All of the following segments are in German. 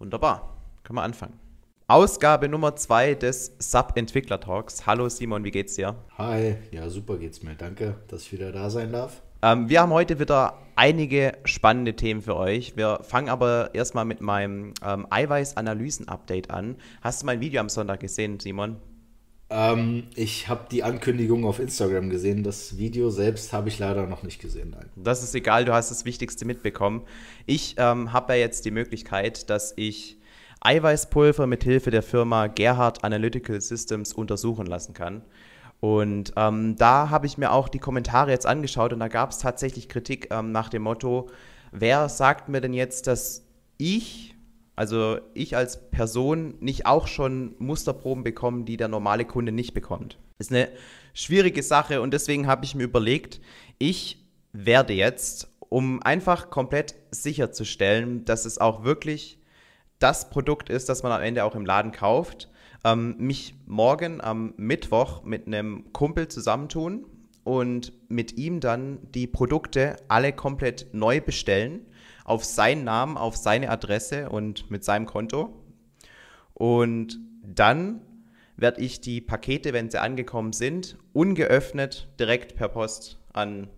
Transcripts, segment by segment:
Wunderbar, können wir anfangen. Ausgabe Nummer 2 des Sub-Entwickler-Talks. Hallo Simon, wie geht's dir? Hi, ja super geht's mir. Danke, dass ich wieder da sein darf. Ähm, wir haben heute wieder einige spannende Themen für euch. Wir fangen aber erstmal mit meinem ähm, Eiweiß-Analysen-Update an. Hast du mein Video am Sonntag gesehen, Simon? Ähm, ich habe die Ankündigung auf Instagram gesehen. Das Video selbst habe ich leider noch nicht gesehen. Nein. Das ist egal, du hast das Wichtigste mitbekommen. Ich ähm, habe ja jetzt die Möglichkeit, dass ich Eiweißpulver mit Hilfe der Firma Gerhard Analytical Systems untersuchen lassen kann. Und ähm, da habe ich mir auch die Kommentare jetzt angeschaut und da gab es tatsächlich Kritik ähm, nach dem Motto, wer sagt mir denn jetzt, dass ich also ich als Person nicht auch schon Musterproben bekommen, die der normale Kunde nicht bekommt. Das ist eine schwierige Sache und deswegen habe ich mir überlegt, ich werde jetzt, um einfach komplett sicherzustellen, dass es auch wirklich das Produkt ist, das man am Ende auch im Laden kauft, ähm, mich morgen am Mittwoch mit einem Kumpel zusammentun und mit ihm dann die Produkte alle komplett neu bestellen auf seinen Namen, auf seine Adresse und mit seinem Konto. Und dann werde ich die Pakete, wenn sie angekommen sind, ungeöffnet direkt per Post an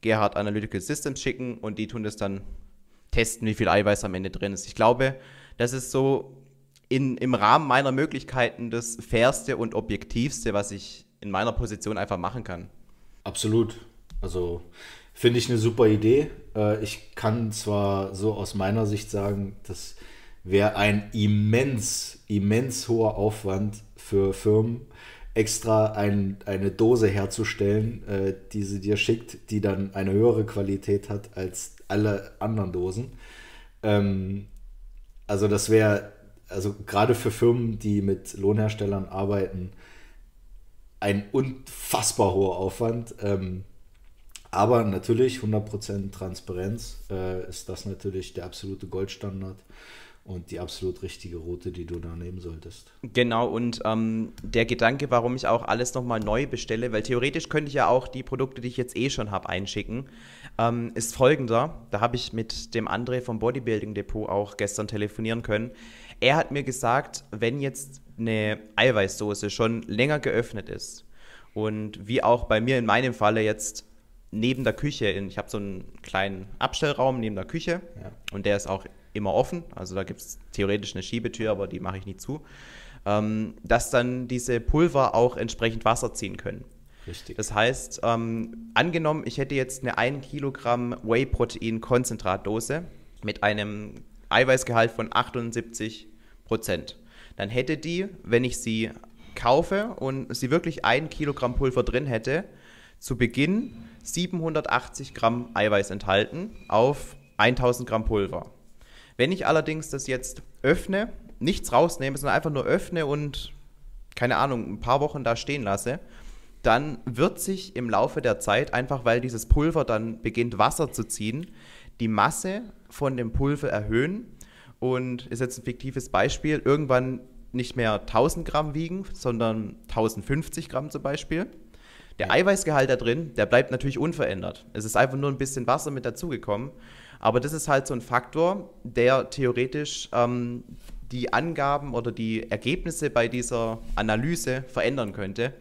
Gerhard Analytical Systems schicken und die tun das dann testen, wie viel Eiweiß am Ende drin ist. Ich glaube, das ist so in, im Rahmen meiner Möglichkeiten das fairste und objektivste, was ich in meiner Position einfach machen kann. Absolut. Also Finde ich eine super Idee. Äh, ich kann zwar so aus meiner Sicht sagen, das wäre ein immens, immens hoher Aufwand für Firmen, extra ein, eine Dose herzustellen, äh, die sie dir schickt, die dann eine höhere Qualität hat als alle anderen Dosen. Ähm, also das wäre, also gerade für Firmen, die mit Lohnherstellern arbeiten, ein unfassbar hoher Aufwand. Aber natürlich 100% Transparenz äh, ist das natürlich der absolute Goldstandard und die absolut richtige Route, die du da nehmen solltest. Genau, und ähm, der Gedanke, warum ich auch alles nochmal neu bestelle, weil theoretisch könnte ich ja auch die Produkte, die ich jetzt eh schon habe, einschicken, ähm, ist folgender. Da habe ich mit dem André vom Bodybuilding Depot auch gestern telefonieren können. Er hat mir gesagt, wenn jetzt eine Eiweißsoße schon länger geöffnet ist und wie auch bei mir in meinem Falle jetzt neben der Küche, in, ich habe so einen kleinen Abstellraum neben der Küche ja. und der ist auch immer offen. Also da gibt es theoretisch eine Schiebetür, aber die mache ich nie zu. Ähm, dass dann diese Pulver auch entsprechend Wasser ziehen können. Richtig. Das heißt, ähm, angenommen, ich hätte jetzt eine 1 Kilogramm Whey-Protein-Konzentratdose mit einem Eiweißgehalt von 78 Prozent. Dann hätte die, wenn ich sie kaufe und sie wirklich ein Kilogramm Pulver drin hätte, zu Beginn 780 Gramm Eiweiß enthalten auf 1000 Gramm Pulver. Wenn ich allerdings das jetzt öffne, nichts rausnehme, sondern einfach nur öffne und keine Ahnung, ein paar Wochen da stehen lasse, dann wird sich im Laufe der Zeit, einfach weil dieses Pulver dann beginnt Wasser zu ziehen, die Masse von dem Pulver erhöhen und ist jetzt ein fiktives Beispiel, irgendwann nicht mehr 1000 Gramm wiegen, sondern 1050 Gramm zum Beispiel. Der Eiweißgehalt da drin, der bleibt natürlich unverändert. Es ist einfach nur ein bisschen Wasser mit dazugekommen. Aber das ist halt so ein Faktor, der theoretisch ähm, die Angaben oder die Ergebnisse bei dieser Analyse verändern könnte.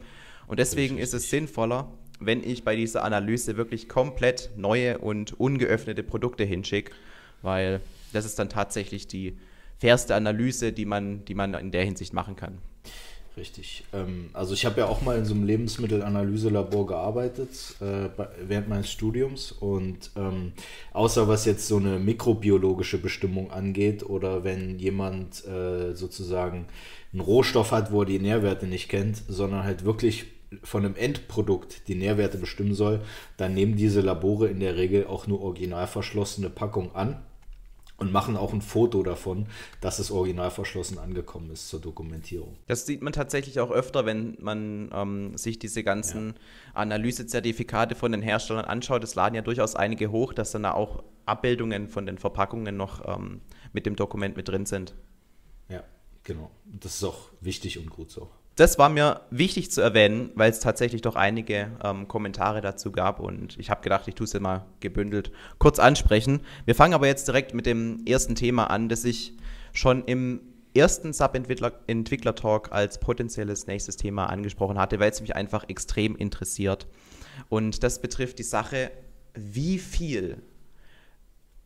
Und deswegen ist es sinnvoller, wenn ich bei dieser Analyse wirklich komplett neue und ungeöffnete Produkte hinschicke, weil das ist dann tatsächlich die fairste Analyse, die man, die man in der Hinsicht machen kann. Richtig. Ähm, also ich habe ja auch mal in so einem Lebensmittelanalyselabor gearbeitet äh, während meines Studiums und ähm, außer was jetzt so eine mikrobiologische Bestimmung angeht oder wenn jemand äh, sozusagen einen Rohstoff hat, wo er die Nährwerte nicht kennt, sondern halt wirklich von einem Endprodukt die Nährwerte bestimmen soll, dann nehmen diese Labore in der Regel auch nur original verschlossene Packungen an und machen auch ein Foto davon, dass es original verschlossen angekommen ist zur Dokumentierung. Das sieht man tatsächlich auch öfter, wenn man ähm, sich diese ganzen ja. Analysezertifikate von den Herstellern anschaut. Es laden ja durchaus einige hoch, dass dann auch Abbildungen von den Verpackungen noch ähm, mit dem Dokument mit drin sind. Ja, genau. Das ist auch wichtig und gut so das war mir wichtig zu erwähnen, weil es tatsächlich doch einige ähm, Kommentare dazu gab und ich habe gedacht, ich tue es ja mal gebündelt kurz ansprechen. Wir fangen aber jetzt direkt mit dem ersten Thema an, das ich schon im ersten Sub-Entwickler-Talk als potenzielles nächstes Thema angesprochen hatte, weil es mich einfach extrem interessiert. Und das betrifft die Sache, wie viel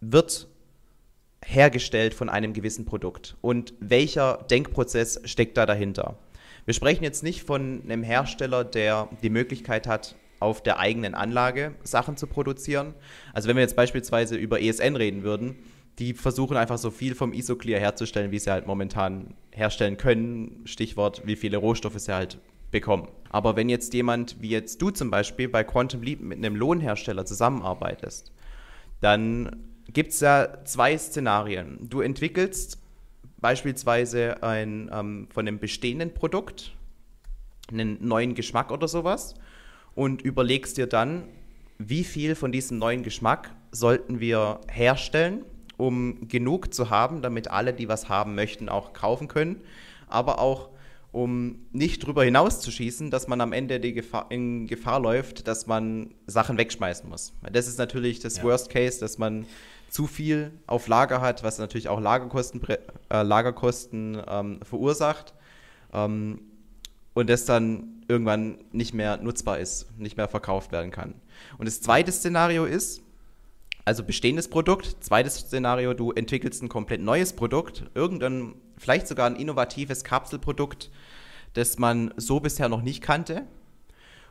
wird hergestellt von einem gewissen Produkt und welcher Denkprozess steckt da dahinter. Wir sprechen jetzt nicht von einem Hersteller, der die Möglichkeit hat, auf der eigenen Anlage Sachen zu produzieren. Also wenn wir jetzt beispielsweise über ESN reden würden, die versuchen einfach so viel vom Isoclear herzustellen, wie sie halt momentan herstellen können. Stichwort, wie viele Rohstoffe sie halt bekommen. Aber wenn jetzt jemand wie jetzt du zum Beispiel bei Quantum Leap mit einem Lohnhersteller zusammenarbeitest, dann gibt es ja zwei Szenarien. Du entwickelst beispielsweise ein, ähm, von einem bestehenden Produkt einen neuen Geschmack oder sowas und überlegst dir dann, wie viel von diesem neuen Geschmack sollten wir herstellen, um genug zu haben, damit alle, die was haben möchten, auch kaufen können, aber auch um nicht drüber hinaus zu schießen, dass man am Ende die Gefahr, in Gefahr läuft, dass man Sachen wegschmeißen muss. Das ist natürlich das ja. Worst Case, dass man zu viel auf Lager hat, was natürlich auch Lagerkosten, äh, Lagerkosten ähm, verursacht. Ähm, und das dann irgendwann nicht mehr nutzbar ist, nicht mehr verkauft werden kann. Und das zweite Szenario ist, also bestehendes Produkt. Zweites Szenario, du entwickelst ein komplett neues Produkt, irgendein, vielleicht sogar ein innovatives Kapselprodukt, das man so bisher noch nicht kannte.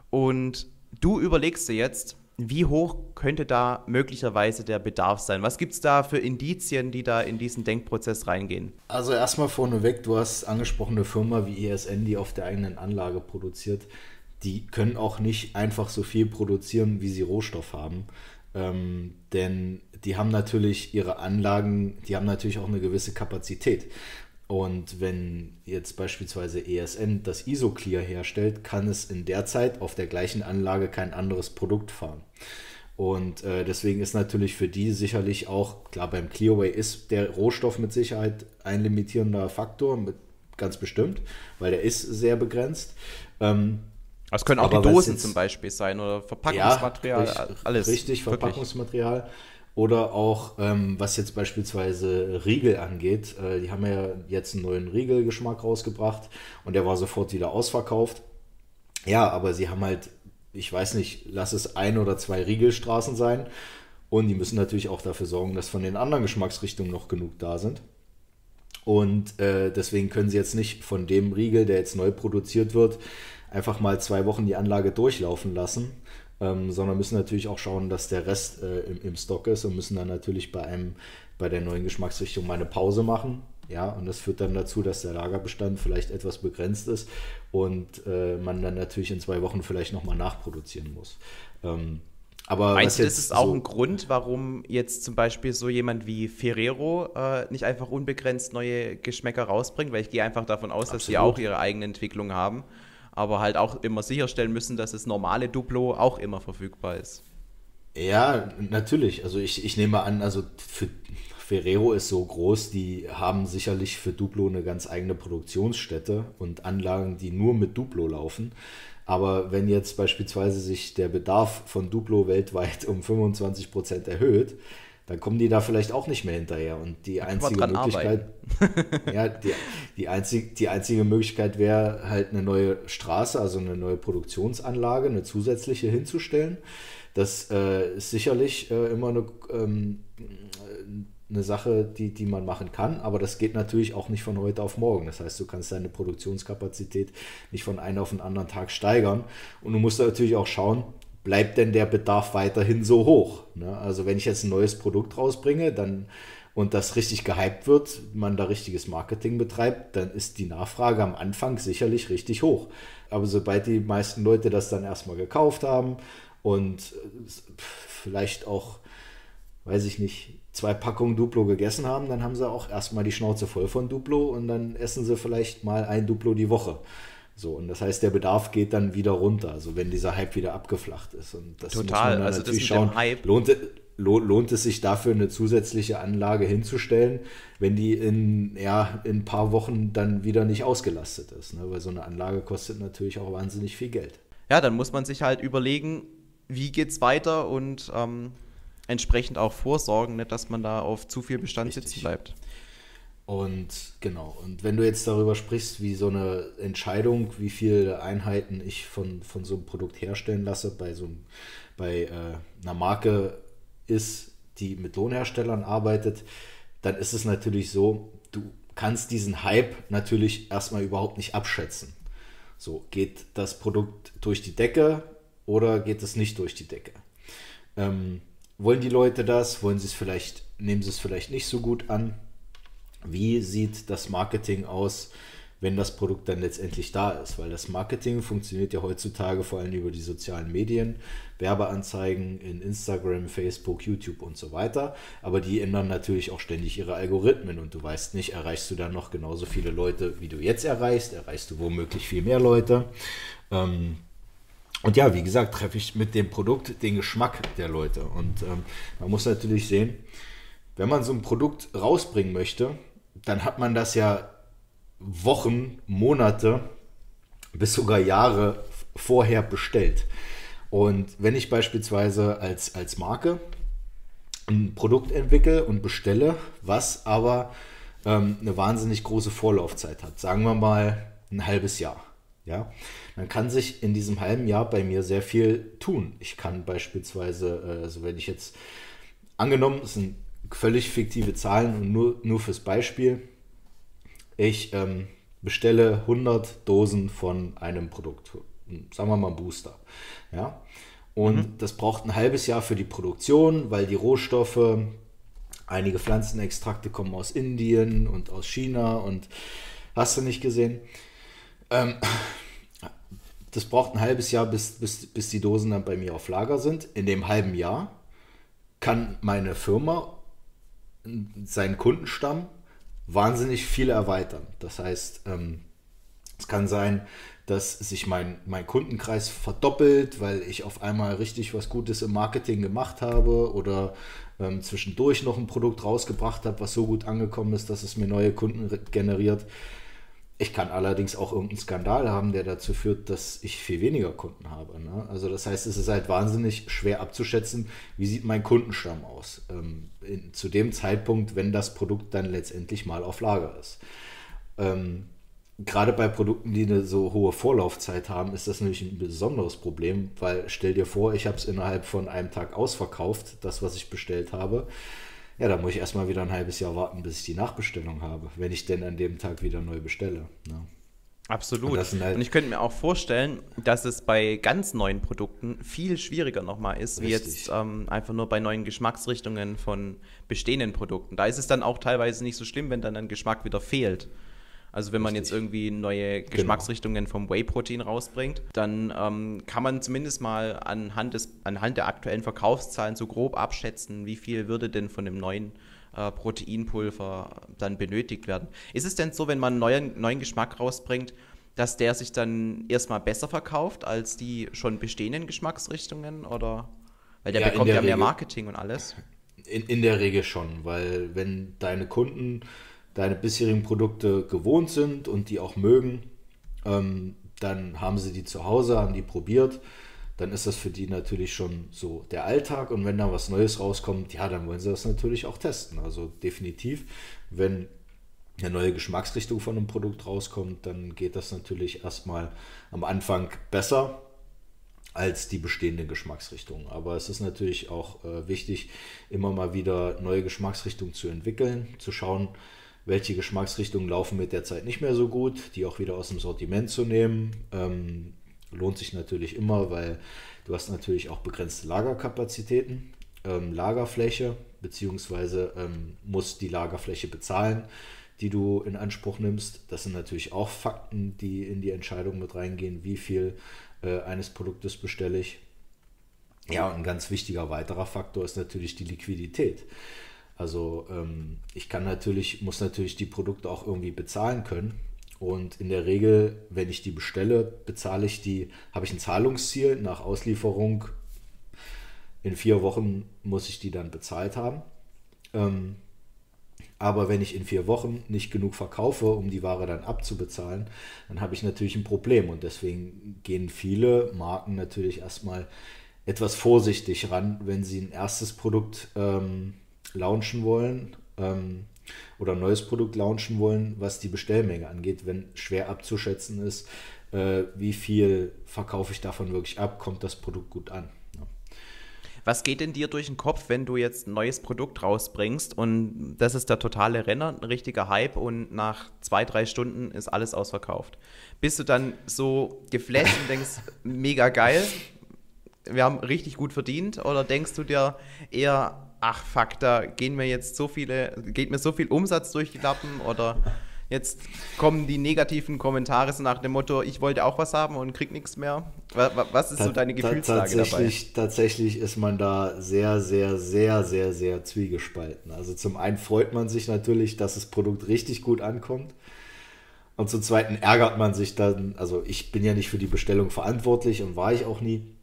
Und du überlegst dir jetzt, wie hoch könnte da möglicherweise der Bedarf sein? Was gibt es da für Indizien, die da in diesen Denkprozess reingehen? Also erstmal vorneweg, du hast angesprochen, eine Firma wie ESN, die auf der eigenen Anlage produziert, die können auch nicht einfach so viel produzieren, wie sie Rohstoff haben. Ähm, denn die haben natürlich ihre Anlagen, die haben natürlich auch eine gewisse Kapazität. Und wenn jetzt beispielsweise ESN das Isoclear herstellt, kann es in der Zeit auf der gleichen Anlage kein anderes Produkt fahren. Und äh, deswegen ist natürlich für die sicherlich auch, klar, beim Clearway ist der Rohstoff mit Sicherheit ein limitierender Faktor, mit, ganz bestimmt, weil der ist sehr begrenzt. Ähm, das können auch die Dosen zum Beispiel sein oder Verpackungsmaterial, ja, richtig, alles. Richtig, Verpackungsmaterial. Wirklich. Oder auch, ähm, was jetzt beispielsweise Riegel angeht. Äh, die haben ja jetzt einen neuen Riegelgeschmack rausgebracht und der war sofort wieder ausverkauft. Ja, aber sie haben halt, ich weiß nicht, lass es ein oder zwei Riegelstraßen sein. Und die müssen natürlich auch dafür sorgen, dass von den anderen Geschmacksrichtungen noch genug da sind. Und äh, deswegen können sie jetzt nicht von dem Riegel, der jetzt neu produziert wird, einfach mal zwei Wochen die Anlage durchlaufen lassen, ähm, sondern müssen natürlich auch schauen, dass der Rest äh, im, im, Stock ist und müssen dann natürlich bei einem bei der neuen Geschmacksrichtung mal eine Pause machen. Ja, und das führt dann dazu, dass der Lagerbestand vielleicht etwas begrenzt ist und äh, man dann natürlich in zwei Wochen vielleicht nochmal nachproduzieren muss. Ähm, aber Meinst du, das ist auch so ein Grund, warum jetzt zum Beispiel so jemand wie Ferrero äh, nicht einfach unbegrenzt neue Geschmäcker rausbringt? Weil ich gehe einfach davon aus, Absolut. dass sie auch ihre eigene Entwicklung haben aber halt auch immer sicherstellen müssen, dass das normale Duplo auch immer verfügbar ist. Ja, natürlich. Also ich, ich nehme an, also für Ferrero ist so groß, die haben sicherlich für Duplo eine ganz eigene Produktionsstätte und Anlagen, die nur mit Duplo laufen. Aber wenn jetzt beispielsweise sich der Bedarf von Duplo weltweit um 25 Prozent erhöht, dann kommen die da vielleicht auch nicht mehr hinterher. Und die einzige Möglichkeit, ja, die, die, einzig, die einzige Möglichkeit wäre halt eine neue Straße, also eine neue Produktionsanlage, eine zusätzliche hinzustellen. Das äh, ist sicherlich äh, immer eine, ähm, eine Sache, die, die man machen kann, aber das geht natürlich auch nicht von heute auf morgen. Das heißt, du kannst deine Produktionskapazität nicht von einem auf den anderen Tag steigern. Und du musst natürlich auch schauen, bleibt denn der Bedarf weiterhin so hoch? Ne? Also wenn ich jetzt ein neues Produkt rausbringe, dann und das richtig gehypt wird, man da richtiges Marketing betreibt, dann ist die Nachfrage am Anfang sicherlich richtig hoch. Aber sobald die meisten Leute das dann erstmal gekauft haben und vielleicht auch, weiß ich nicht, zwei Packungen Duplo gegessen haben, dann haben sie auch erstmal die Schnauze voll von Duplo und dann essen sie vielleicht mal ein Duplo die Woche. So, und das heißt, der Bedarf geht dann wieder runter, also wenn dieser Hype wieder abgeflacht ist. Und das Total, muss man also natürlich schauen, lohnt, lohnt es sich dafür, eine zusätzliche Anlage hinzustellen, wenn die in, ja, in ein paar Wochen dann wieder nicht ausgelastet ist. Ne? Weil so eine Anlage kostet natürlich auch wahnsinnig viel Geld. Ja, dann muss man sich halt überlegen, wie geht es weiter und ähm, entsprechend auch vorsorgen, nicht, dass man da auf zu viel Bestand Richtig. sitzen bleibt. Und genau, und wenn du jetzt darüber sprichst, wie so eine Entscheidung, wie viele Einheiten ich von, von so einem Produkt herstellen lasse, bei so einem, bei äh, einer Marke ist, die mit Lohnherstellern arbeitet, dann ist es natürlich so, du kannst diesen Hype natürlich erstmal überhaupt nicht abschätzen. So, geht das Produkt durch die Decke oder geht es nicht durch die Decke? Ähm, wollen die Leute das? Wollen sie es vielleicht, nehmen sie es vielleicht nicht so gut an? Wie sieht das Marketing aus, wenn das Produkt dann letztendlich da ist? Weil das Marketing funktioniert ja heutzutage vor allem über die sozialen Medien, Werbeanzeigen in Instagram, Facebook, YouTube und so weiter. Aber die ändern natürlich auch ständig ihre Algorithmen und du weißt nicht, erreichst du dann noch genauso viele Leute, wie du jetzt erreichst? Erreichst du womöglich viel mehr Leute? Ähm, und ja, wie gesagt, treffe ich mit dem Produkt den Geschmack der Leute. Und ähm, man muss natürlich sehen, wenn man so ein Produkt rausbringen möchte, dann hat man das ja Wochen, Monate bis sogar Jahre vorher bestellt. Und wenn ich beispielsweise als, als Marke ein Produkt entwickle und bestelle, was aber ähm, eine wahnsinnig große Vorlaufzeit hat, sagen wir mal ein halbes Jahr, ja, dann kann sich in diesem halben Jahr bei mir sehr viel tun. Ich kann beispielsweise, äh, also wenn ich jetzt angenommen, es sind völlig fiktive Zahlen und nur, nur fürs Beispiel, ich ähm, bestelle 100 Dosen von einem Produkt, sagen wir mal Booster. Ja? Und mhm. das braucht ein halbes Jahr für die Produktion, weil die Rohstoffe, einige Pflanzenextrakte kommen aus Indien und aus China und hast du nicht gesehen. Ähm, das braucht ein halbes Jahr, bis, bis, bis die Dosen dann bei mir auf Lager sind. In dem halben Jahr kann meine Firma seinen Kundenstamm wahnsinnig viel erweitern. Das heißt, ähm, es kann sein, dass sich mein, mein Kundenkreis verdoppelt, weil ich auf einmal richtig was Gutes im Marketing gemacht habe oder ähm, zwischendurch noch ein Produkt rausgebracht habe, was so gut angekommen ist, dass es mir neue Kunden generiert. Ich kann allerdings auch irgendeinen Skandal haben, der dazu führt, dass ich viel weniger Kunden habe. Ne? Also das heißt, es ist halt wahnsinnig schwer abzuschätzen, wie sieht mein Kundenstamm aus ähm, in, zu dem Zeitpunkt, wenn das Produkt dann letztendlich mal auf Lager ist. Ähm, gerade bei Produkten, die eine so hohe Vorlaufzeit haben, ist das nämlich ein besonderes Problem, weil stell dir vor, ich habe es innerhalb von einem Tag ausverkauft, das, was ich bestellt habe ja, da muss ich erstmal wieder ein halbes Jahr warten, bis ich die Nachbestellung habe, wenn ich denn an dem Tag wieder neu bestelle. Ne? Absolut. Und, halt Und, ich könnte mir auch vorstellen, dass es bei ganz neuen Produkten viel schwieriger nochmal ist, Richtig. wie jetzt ähm, einfach nur bei neuen Geschmacksrichtungen von bestehenden Produkten. Da ist es dann auch teilweise nicht so schlimm, wenn dann ein Geschmack wieder fehlt. Also wenn man Richtig. jetzt irgendwie neue genau. Geschmacksrichtungen vom Whey-Protein rausbringt, dann ähm, kann man zumindest mal anhand, des, anhand der aktuellen Verkaufszahlen so grob abschätzen, wie viel würde denn von dem neuen äh, Proteinpulver dann benötigt werden. Ist es denn so, wenn man einen neuen, neuen Geschmack rausbringt, dass der sich dann erstmal besser verkauft als die schon bestehenden Geschmacksrichtungen? Oder weil der ja, bekommt ja mehr Regel, Marketing und alles? In, in der Regel schon, weil wenn deine Kunden deine bisherigen Produkte gewohnt sind und die auch mögen, ähm, dann haben sie die zu Hause, haben die probiert. Dann ist das für die natürlich schon so der Alltag. Und wenn da was Neues rauskommt, ja, dann wollen sie das natürlich auch testen. Also definitiv, wenn eine neue Geschmacksrichtung von einem Produkt rauskommt, dann geht das natürlich erstmal am Anfang besser als die bestehende Geschmacksrichtung. Aber es ist natürlich auch äh, wichtig, immer mal wieder neue Geschmacksrichtungen zu entwickeln, zu schauen, welche Geschmacksrichtungen laufen mit der Zeit nicht mehr so gut, die auch wieder aus dem Sortiment zu nehmen. Ähm, lohnt sich natürlich immer, weil du hast natürlich auch begrenzte Lagerkapazitäten, ähm, Lagerfläche, beziehungsweise ähm, musst die Lagerfläche bezahlen, die du in Anspruch nimmst. Das sind natürlich auch Fakten, die in die Entscheidung mit reingehen, wie viel äh, eines Produktes bestelle ich. Ja, und ein ganz wichtiger weiterer Faktor ist natürlich die Liquidität. Also ähm, ich kann natürlich, muss natürlich die Produkte auch irgendwie bezahlen können. Und in der Regel, wenn ich die bestelle, bezahle ich die, habe ich ein Zahlungsziel nach Auslieferung. In vier Wochen muss ich die dann bezahlt haben. Ähm, aber wenn ich in vier Wochen nicht genug verkaufe, um die Ware dann abzubezahlen, dann habe ich natürlich ein Problem. Und deswegen gehen viele Marken natürlich erstmal etwas vorsichtig ran, wenn sie ein erstes Produkt ähm, launchen wollen. Ähm, oder ein neues Produkt launchen wollen, was die Bestellmenge angeht, wenn schwer abzuschätzen ist, äh, wie viel verkaufe ich davon wirklich ab, kommt das Produkt gut an. Ja. Was geht denn dir durch den Kopf, wenn du jetzt ein neues Produkt rausbringst und das ist der totale Renner, ein richtiger Hype und nach zwei, drei Stunden ist alles ausverkauft? Bist du dann so geflasht und denkst, mega geil, wir haben richtig gut verdient oder denkst du dir eher, ach fuck, da gehen mir jetzt so viele, geht mir so viel Umsatz durch die Lappen oder jetzt kommen die negativen Kommentare so nach dem Motto, ich wollte auch was haben und krieg nichts mehr. Was ist so deine Gefühlslage tatsächlich, dabei? Tatsächlich ist man da sehr, sehr, sehr, sehr, sehr zwiegespalten. Also zum einen freut man sich natürlich, dass das Produkt richtig gut ankommt. Und zum Zweiten ärgert man sich dann, also ich bin ja nicht für die Bestellung verantwortlich und war ich auch nie.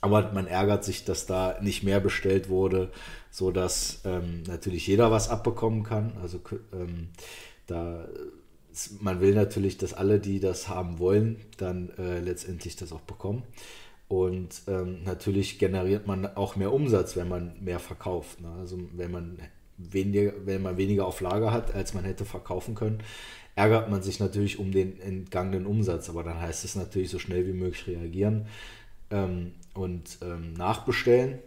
Aber man ärgert sich, dass da nicht mehr bestellt wurde, sodass ähm, natürlich jeder was abbekommen kann. Also ähm, da man will natürlich, dass alle, die das haben wollen, dann äh, letztendlich das auch bekommen. Und ähm, natürlich generiert man auch mehr Umsatz, wenn man mehr verkauft. Ne? Also wenn man weniger, wenn man weniger auf Lager hat, als man hätte verkaufen können, ärgert man sich natürlich um den entgangenen Umsatz. Aber dann heißt es natürlich so schnell wie möglich reagieren ähm, und ähm, nachbestellen,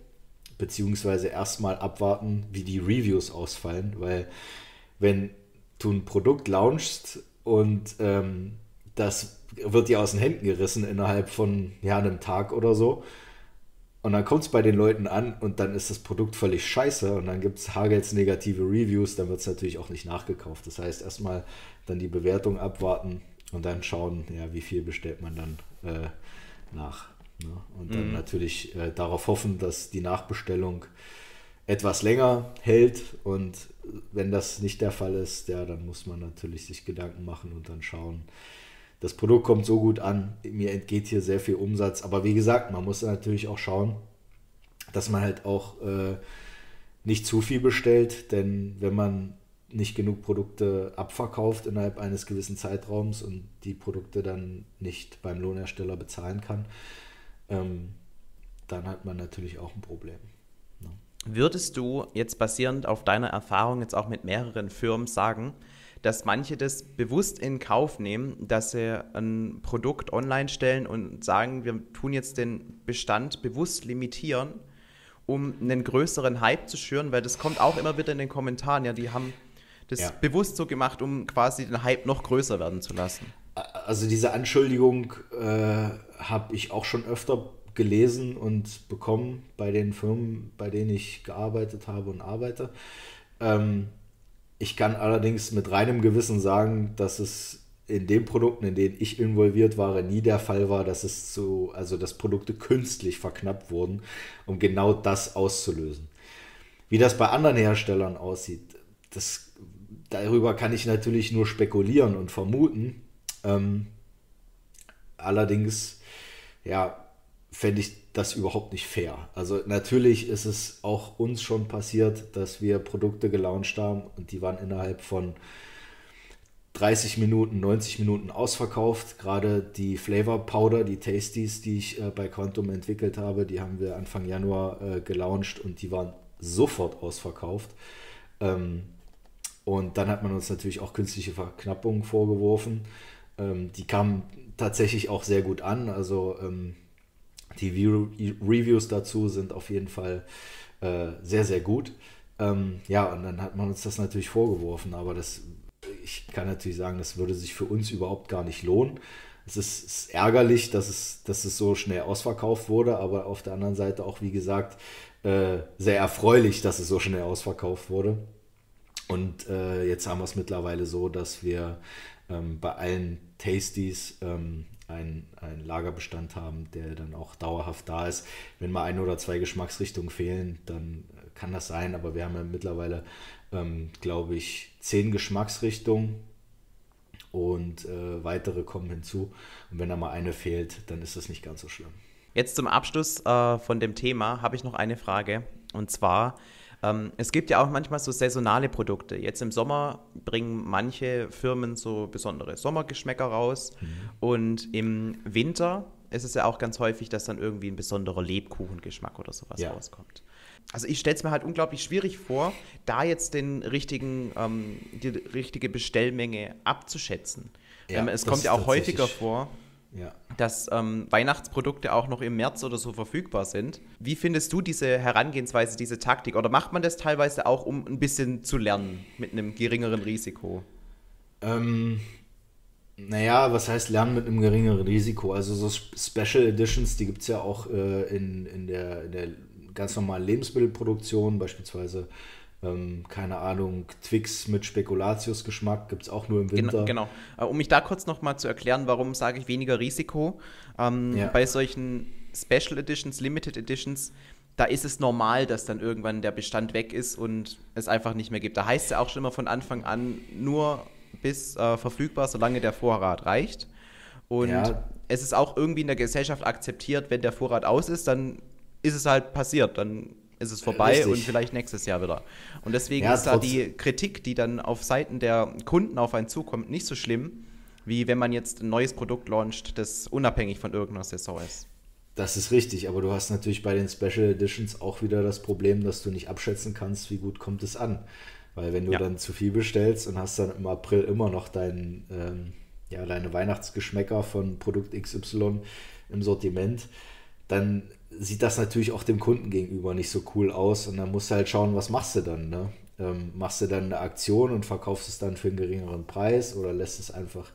beziehungsweise erstmal abwarten, wie die Reviews ausfallen, weil wenn du ein Produkt launchst und ähm, das wird dir aus den Händen gerissen innerhalb von ja, einem Tag oder so. Und dann kommt es bei den Leuten an und dann ist das Produkt völlig scheiße und dann gibt es Hagels negative Reviews, dann wird es natürlich auch nicht nachgekauft. Das heißt, erstmal dann die Bewertung abwarten und dann schauen, ja, wie viel bestellt man dann äh, nach. Ne? Und dann mhm. natürlich äh, darauf hoffen, dass die Nachbestellung etwas länger hält. Und wenn das nicht der Fall ist, ja, dann muss man natürlich sich Gedanken machen und dann schauen. Das Produkt kommt so gut an, mir entgeht hier sehr viel Umsatz. Aber wie gesagt, man muss natürlich auch schauen, dass man halt auch äh, nicht zu viel bestellt, denn wenn man nicht genug Produkte abverkauft innerhalb eines gewissen Zeitraums und die Produkte dann nicht beim Lohnhersteller bezahlen kann, ähm, dann hat man natürlich auch ein Problem. Würdest du jetzt basierend auf deiner Erfahrung jetzt auch mit mehreren Firmen sagen, dass manche das bewusst in Kauf nehmen, dass sie ein Produkt online stellen und sagen, wir tun jetzt den Bestand bewusst limitieren, um einen größeren Hype zu schüren, weil das kommt auch immer wieder in den Kommentaren, ja, die haben das ja. bewusst so gemacht, um quasi den Hype noch größer werden zu lassen. Also diese Anschuldigung äh, habe ich auch schon öfter gelesen und bekommen bei den Firmen, bei denen ich gearbeitet habe und arbeite. Ähm, ich kann allerdings mit reinem Gewissen sagen, dass es in den Produkten, in denen ich involviert war, nie der Fall war, dass es so, also dass Produkte künstlich verknappt wurden, um genau das auszulösen. Wie das bei anderen Herstellern aussieht, das, darüber kann ich natürlich nur spekulieren und vermuten. Ähm, allerdings, ja, fände ich das überhaupt nicht fair. Also natürlich ist es auch uns schon passiert, dass wir Produkte gelauncht haben und die waren innerhalb von 30 Minuten, 90 Minuten ausverkauft. Gerade die Flavor Powder, die Tasties, die ich äh, bei Quantum entwickelt habe, die haben wir Anfang Januar äh, gelauncht und die waren sofort ausverkauft. Ähm, und dann hat man uns natürlich auch künstliche Verknappungen vorgeworfen. Ähm, die kamen tatsächlich auch sehr gut an. Also ähm, die Reviews dazu sind auf jeden Fall äh, sehr, sehr gut. Ähm, ja, und dann hat man uns das natürlich vorgeworfen, aber das, ich kann natürlich sagen, das würde sich für uns überhaupt gar nicht lohnen. Es ist, ist, ärgerlich, dass es, dass es so schnell ausverkauft wurde, aber auf der anderen Seite auch, wie gesagt, äh, sehr erfreulich, dass es so schnell ausverkauft wurde. Und äh, jetzt haben wir es mittlerweile so, dass wir ähm, bei allen Tasties ähm, einen, einen Lagerbestand haben, der dann auch dauerhaft da ist. Wenn mal ein oder zwei Geschmacksrichtungen fehlen, dann kann das sein, aber wir haben ja mittlerweile, ähm, glaube ich, zehn Geschmacksrichtungen und äh, weitere kommen hinzu. Und wenn da mal eine fehlt, dann ist das nicht ganz so schlimm. Jetzt zum Abschluss äh, von dem Thema habe ich noch eine Frage. Und zwar, ähm, es gibt ja auch manchmal so saisonale Produkte. Jetzt im Sommer bringen manche Firmen so besondere Sommergeschmäcker raus. Mhm. Und im Winter ist es ja auch ganz häufig, dass dann irgendwie ein besonderer Lebkuchengeschmack oder sowas ja. rauskommt. also ich stelle es mir halt unglaublich schwierig vor, da jetzt den richtigen, ähm, die richtige Bestellmenge abzuschätzen. Ja, ähm, es kommt ja auch häufiger vor, ja. dass ähm, Weihnachtsprodukte auch noch im März oder so verfügbar sind. Wie findest du diese Herangehensweise, diese Taktik? Oder macht man das teilweise auch, um ein bisschen zu lernen mit einem geringeren Risiko? Ähm, naja, was heißt lernen mit einem geringeren Risiko? Also so Special Editions, die gibt es ja auch äh, in, in, der, in der ganz normalen Lebensmittelproduktion, beispielsweise, ähm, keine Ahnung, Twix mit Spekulatius-Geschmack gibt es auch nur im Winter. Genau, genau. Um mich da kurz nochmal zu erklären, warum sage ich weniger Risiko. Ähm, ja. Bei solchen Special Editions, Limited Editions, da ist es normal, dass dann irgendwann der Bestand weg ist und es einfach nicht mehr gibt. Da heißt es ja auch schon immer von Anfang an nur bis äh, verfügbar, solange der Vorrat reicht. Und ja. es ist auch irgendwie in der Gesellschaft akzeptiert, wenn der Vorrat aus ist, dann ist es halt passiert. Dann ist es vorbei Richtig. und vielleicht nächstes Jahr wieder. Und deswegen ja, ist da die Kritik, die dann auf Seiten der Kunden auf einen zukommt, nicht so schlimm, wie wenn man jetzt ein neues Produkt launcht, das unabhängig von irgendeiner Saison ist. Das ist richtig, aber du hast natürlich bei den Special Editions auch wieder das Problem, dass du nicht abschätzen kannst, wie gut kommt es an. Weil wenn du ja. dann zu viel bestellst und hast dann im April immer noch dein, ähm, ja, deine Weihnachtsgeschmäcker von Produkt XY im Sortiment, dann sieht das natürlich auch dem Kunden gegenüber nicht so cool aus. Und dann musst du halt schauen, was machst du dann. Ne? Ähm, machst du dann eine Aktion und verkaufst es dann für einen geringeren Preis oder lässt es einfach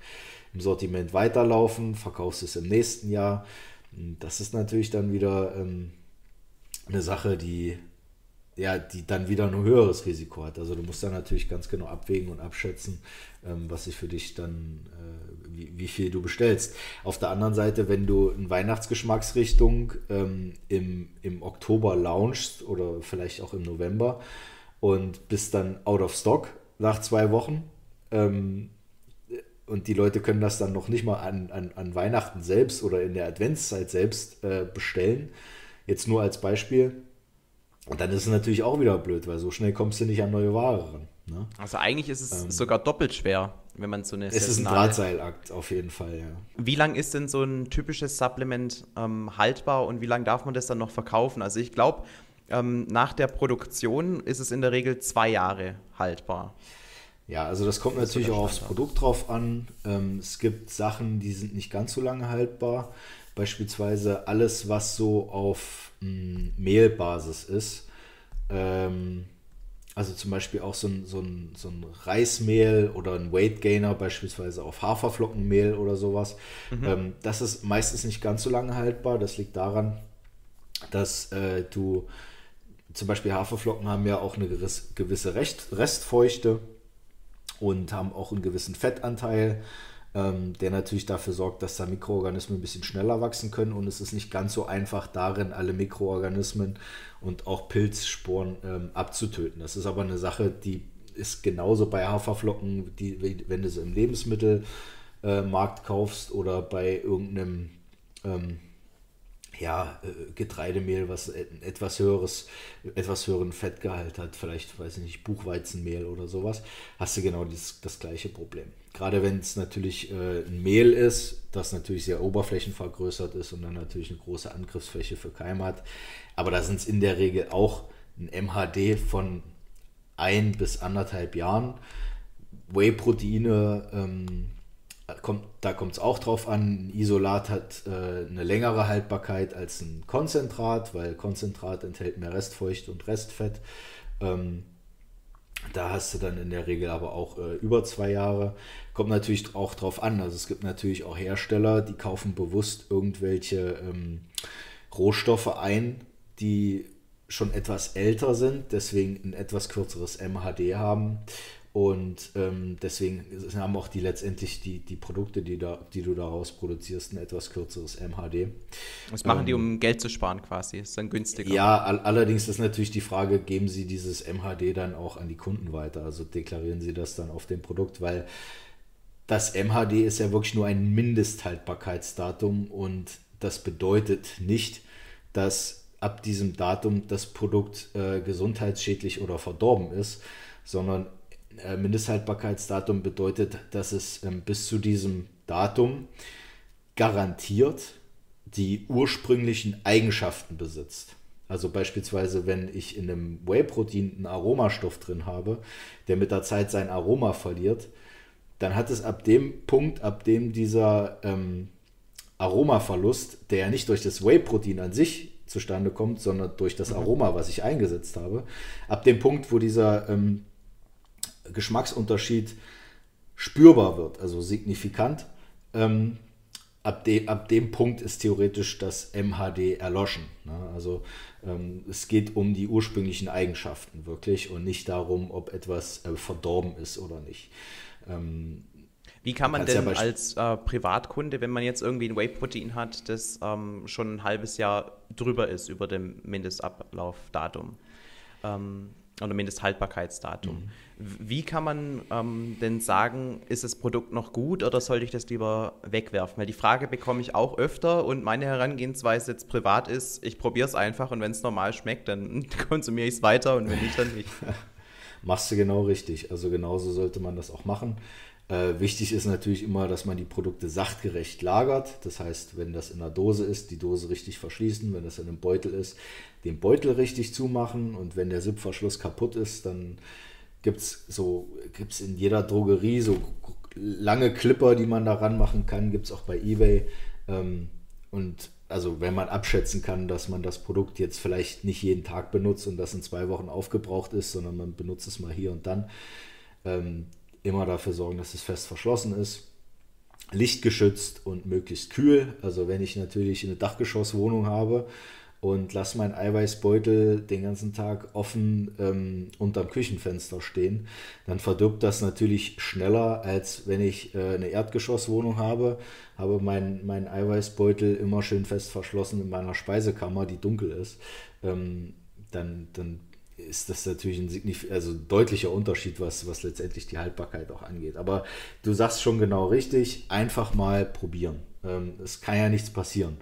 im Sortiment weiterlaufen, verkaufst es im nächsten Jahr. Das ist natürlich dann wieder ähm, eine Sache, die ja, die dann wieder ein höheres Risiko hat. Also du musst dann natürlich ganz genau abwägen und abschätzen, ähm, was sich für dich dann, äh, wie, wie, viel du bestellst. Auf der anderen Seite, wenn du in Weihnachtsgeschmacksrichtung ähm, im, im Oktober launchst oder vielleicht auch im November und bist dann out of stock nach zwei Wochen ähm, und die Leute können das dann noch nicht mal an, an, an Weihnachten selbst oder in der Adventszeit selbst äh, bestellen. Jetzt nur als Beispiel und dann ist es natürlich auch wieder blöd, weil so schnell kommst du nicht an neue Ware ran. Ne? Also eigentlich ist es ähm, sogar doppelt schwer, wenn man so eine. Es ist ein Drahtseilakt, auf jeden Fall, ja. Wie lang ist denn so ein typisches Supplement ähm, haltbar und wie lange darf man das dann noch verkaufen? Also ich glaube, ähm, nach der Produktion ist es in der Regel zwei Jahre haltbar. Ja, also das kommt das natürlich auch aufs Produkt drauf an. Ähm, es gibt Sachen, die sind nicht ganz so lange haltbar. Beispielsweise alles, was so auf mh, hm, Mehlbasis ist. Ähm, also zum Beispiel auch so ein, so, ein, so ein Reismehl oder ein Weight Gainer, beispielsweise auf Haferflockenmehl oder sowas. Mhm. Ähm, das ist meistens nicht ganz so lange haltbar. Das liegt daran, dass äh, du zum Beispiel Haferflocken haben ja auch eine gewisse Restfeuchte und haben auch einen gewissen Fettanteil ähm, der natürlich dafür sorgt, dass da Mikroorganismen ein bisschen schneller wachsen können und es ist nicht ganz so einfach darin, alle Mikroorganismen und auch Pilzsporen ähm, abzutöten. Das ist aber eine Sache, die ist genauso bei Haferflocken, die, wenn du sie im Lebensmittelmarkt äh, kaufst oder bei irgendeinem ähm, ja, äh, Getreidemehl, was etwas höheres, etwas höheren Fettgehalt hat, vielleicht, weiß ich nicht, Buchweizenmehl oder sowas, hast du genau dieses, das gleiche Problem. Gerade wenn es natürlich äh, ein Mehl ist, das natürlich sehr oberflächenvergrößert ist und dann natürlich eine große Angriffsfläche für Keime hat. Aber da sind es in der Regel auch ein MHD von ein bis anderthalb Jahren. Whey-Proteine ähm, kommt, da kommt es auch drauf an, ein Isolat hat äh, eine längere Haltbarkeit als ein Konzentrat, weil Konzentrat enthält mehr Restfeucht und Restfett. Ähm, da hast du dann in der Regel aber auch äh, über zwei Jahre. Kommt natürlich auch drauf an. Also es gibt natürlich auch Hersteller, die kaufen bewusst irgendwelche ähm, Rohstoffe ein, die schon etwas älter sind, deswegen ein etwas kürzeres MHD haben und ähm, deswegen haben auch die letztendlich die, die Produkte, die, da, die du daraus produzierst, ein etwas kürzeres MHD. Das machen ähm, die, um Geld zu sparen quasi. Ist dann günstiger. Ja, all, allerdings ist natürlich die Frage, geben sie dieses MHD dann auch an die Kunden weiter? Also deklarieren sie das dann auf dem Produkt, weil das MHD ist ja wirklich nur ein Mindesthaltbarkeitsdatum und das bedeutet nicht, dass ab diesem Datum das Produkt äh, gesundheitsschädlich oder verdorben ist, sondern äh, Mindesthaltbarkeitsdatum bedeutet, dass es ähm, bis zu diesem Datum garantiert die ursprünglichen Eigenschaften besitzt. Also beispielsweise, wenn ich in einem Whey-Protein einen Aromastoff drin habe, der mit der Zeit sein Aroma verliert, dann hat es ab dem Punkt, ab dem dieser ähm, Aromaverlust, der ja nicht durch das Whey-Protein an sich zustande kommt, sondern durch das mhm. Aroma, was ich eingesetzt habe, ab dem Punkt, wo dieser ähm, Geschmacksunterschied spürbar wird, also signifikant, ähm, ab, de, ab dem Punkt ist theoretisch das MHD erloschen. Ne? Also ähm, es geht um die ursprünglichen Eigenschaften wirklich und nicht darum, ob etwas äh, verdorben ist oder nicht. Ähm, wie kann man denn ja als äh, Privatkunde, wenn man jetzt irgendwie ein Whey-Protein hat, das ähm, schon ein halbes Jahr drüber ist über dem Mindestablaufdatum ähm, oder Mindesthaltbarkeitsdatum, mhm. wie kann man ähm, denn sagen, ist das Produkt noch gut oder sollte ich das lieber wegwerfen? Weil die Frage bekomme ich auch öfter und meine Herangehensweise jetzt privat ist, ich probiere es einfach und wenn es normal schmeckt, dann konsumiere ich es weiter und wenn nicht, dann nicht. Machst du genau richtig. Also genauso sollte man das auch machen. Äh, wichtig ist natürlich immer, dass man die Produkte sachgerecht lagert. Das heißt, wenn das in einer Dose ist, die Dose richtig verschließen. Wenn das in einem Beutel ist, den Beutel richtig zumachen. Und wenn der Zipverschluss kaputt ist, dann gibt es so, gibt's in jeder Drogerie so lange Clipper, die man da ranmachen kann. Gibt es auch bei eBay. Ähm, und also wenn man abschätzen kann, dass man das Produkt jetzt vielleicht nicht jeden Tag benutzt und das in zwei Wochen aufgebraucht ist, sondern man benutzt es mal hier und dann, ähm, immer dafür sorgen, dass es fest verschlossen ist, lichtgeschützt und möglichst kühl. Also wenn ich natürlich eine Dachgeschosswohnung habe und lasse meinen Eiweißbeutel den ganzen Tag offen ähm, unterm Küchenfenster stehen, dann verdirbt das natürlich schneller, als wenn ich äh, eine Erdgeschosswohnung habe, habe meinen mein Eiweißbeutel immer schön fest verschlossen in meiner Speisekammer, die dunkel ist. Ähm, dann, dann ist das natürlich ein signif also deutlicher Unterschied, was, was letztendlich die Haltbarkeit auch angeht. Aber du sagst schon genau richtig, einfach mal probieren. Ähm, es kann ja nichts passieren.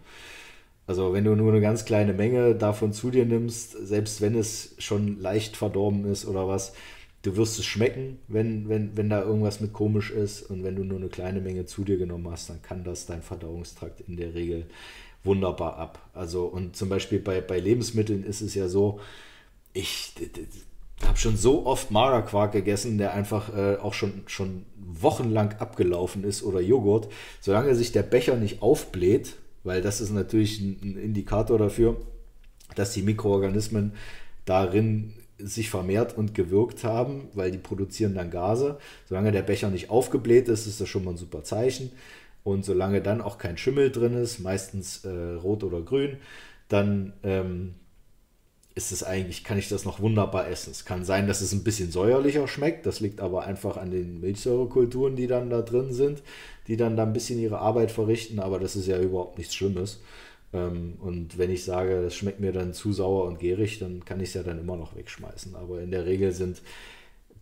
Also wenn du nur eine ganz kleine Menge davon zu dir nimmst, selbst wenn es schon leicht verdorben ist oder was, du wirst es schmecken, wenn, wenn, wenn da irgendwas mit komisch ist. Und wenn du nur eine kleine Menge zu dir genommen hast, dann kann das dein Verdauungstrakt in der Regel wunderbar ab. Also und zum Beispiel bei, bei Lebensmitteln ist es ja so, ich habe schon so oft Magerquark gegessen, der einfach äh, auch schon, schon wochenlang abgelaufen ist oder Joghurt. Solange sich der Becher nicht aufbläht, weil das ist natürlich ein, Indikator dafür, dass die Mikroorganismen darin sich vermehrt und gewirkt haben, weil die produzieren dann Gase. Solange der Becher nicht aufgebläht ist, ist das schon mal ein super Zeichen. Und solange dann auch kein Schimmel drin ist, meistens äh, rot oder grün, dann ähm, ist es eigentlich, kann ich das noch wunderbar essen. Es kann sein, dass es ein bisschen säuerlicher schmeckt. Das liegt aber einfach an den Milchsäurekulturen, die dann da drin sind, die dann da ein bisschen ihre Arbeit verrichten. Aber das ist ja überhaupt nichts Schlimmes. Ähm, und wenn ich sage, das schmeckt mir dann zu sauer und gärig, dann kann ich es ja dann immer noch wegschmeißen. Aber in der Regel sind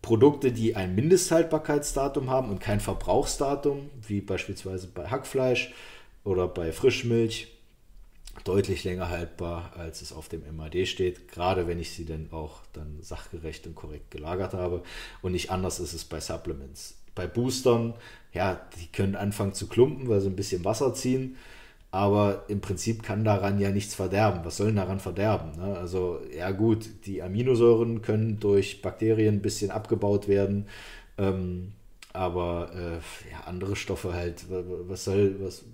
Produkte, die ein Mindesthaltbarkeitsdatum haben und kein Verbrauchsdatum, wie beispielsweise bei Hackfleisch oder bei Frischmilch, deutlich länger haltbar, als es auf dem MAD steht, gerade wenn ich sie dann auch dann sachgerecht und korrekt gelagert habe. Und nicht anders ist es bei Supplements. Bei Boostern, ja, die können anfangen zu klumpen, weil sie ein bisschen Wasser ziehen, aber im Prinzip kann daran ja nichts verderben. Was soll daran verderben? Ne? Also, ja gut, die Aminosäuren können durch Bakterien ein bisschen abgebaut werden. Ähm, aber äh, ja, andere Stoffe halt, was soll, was,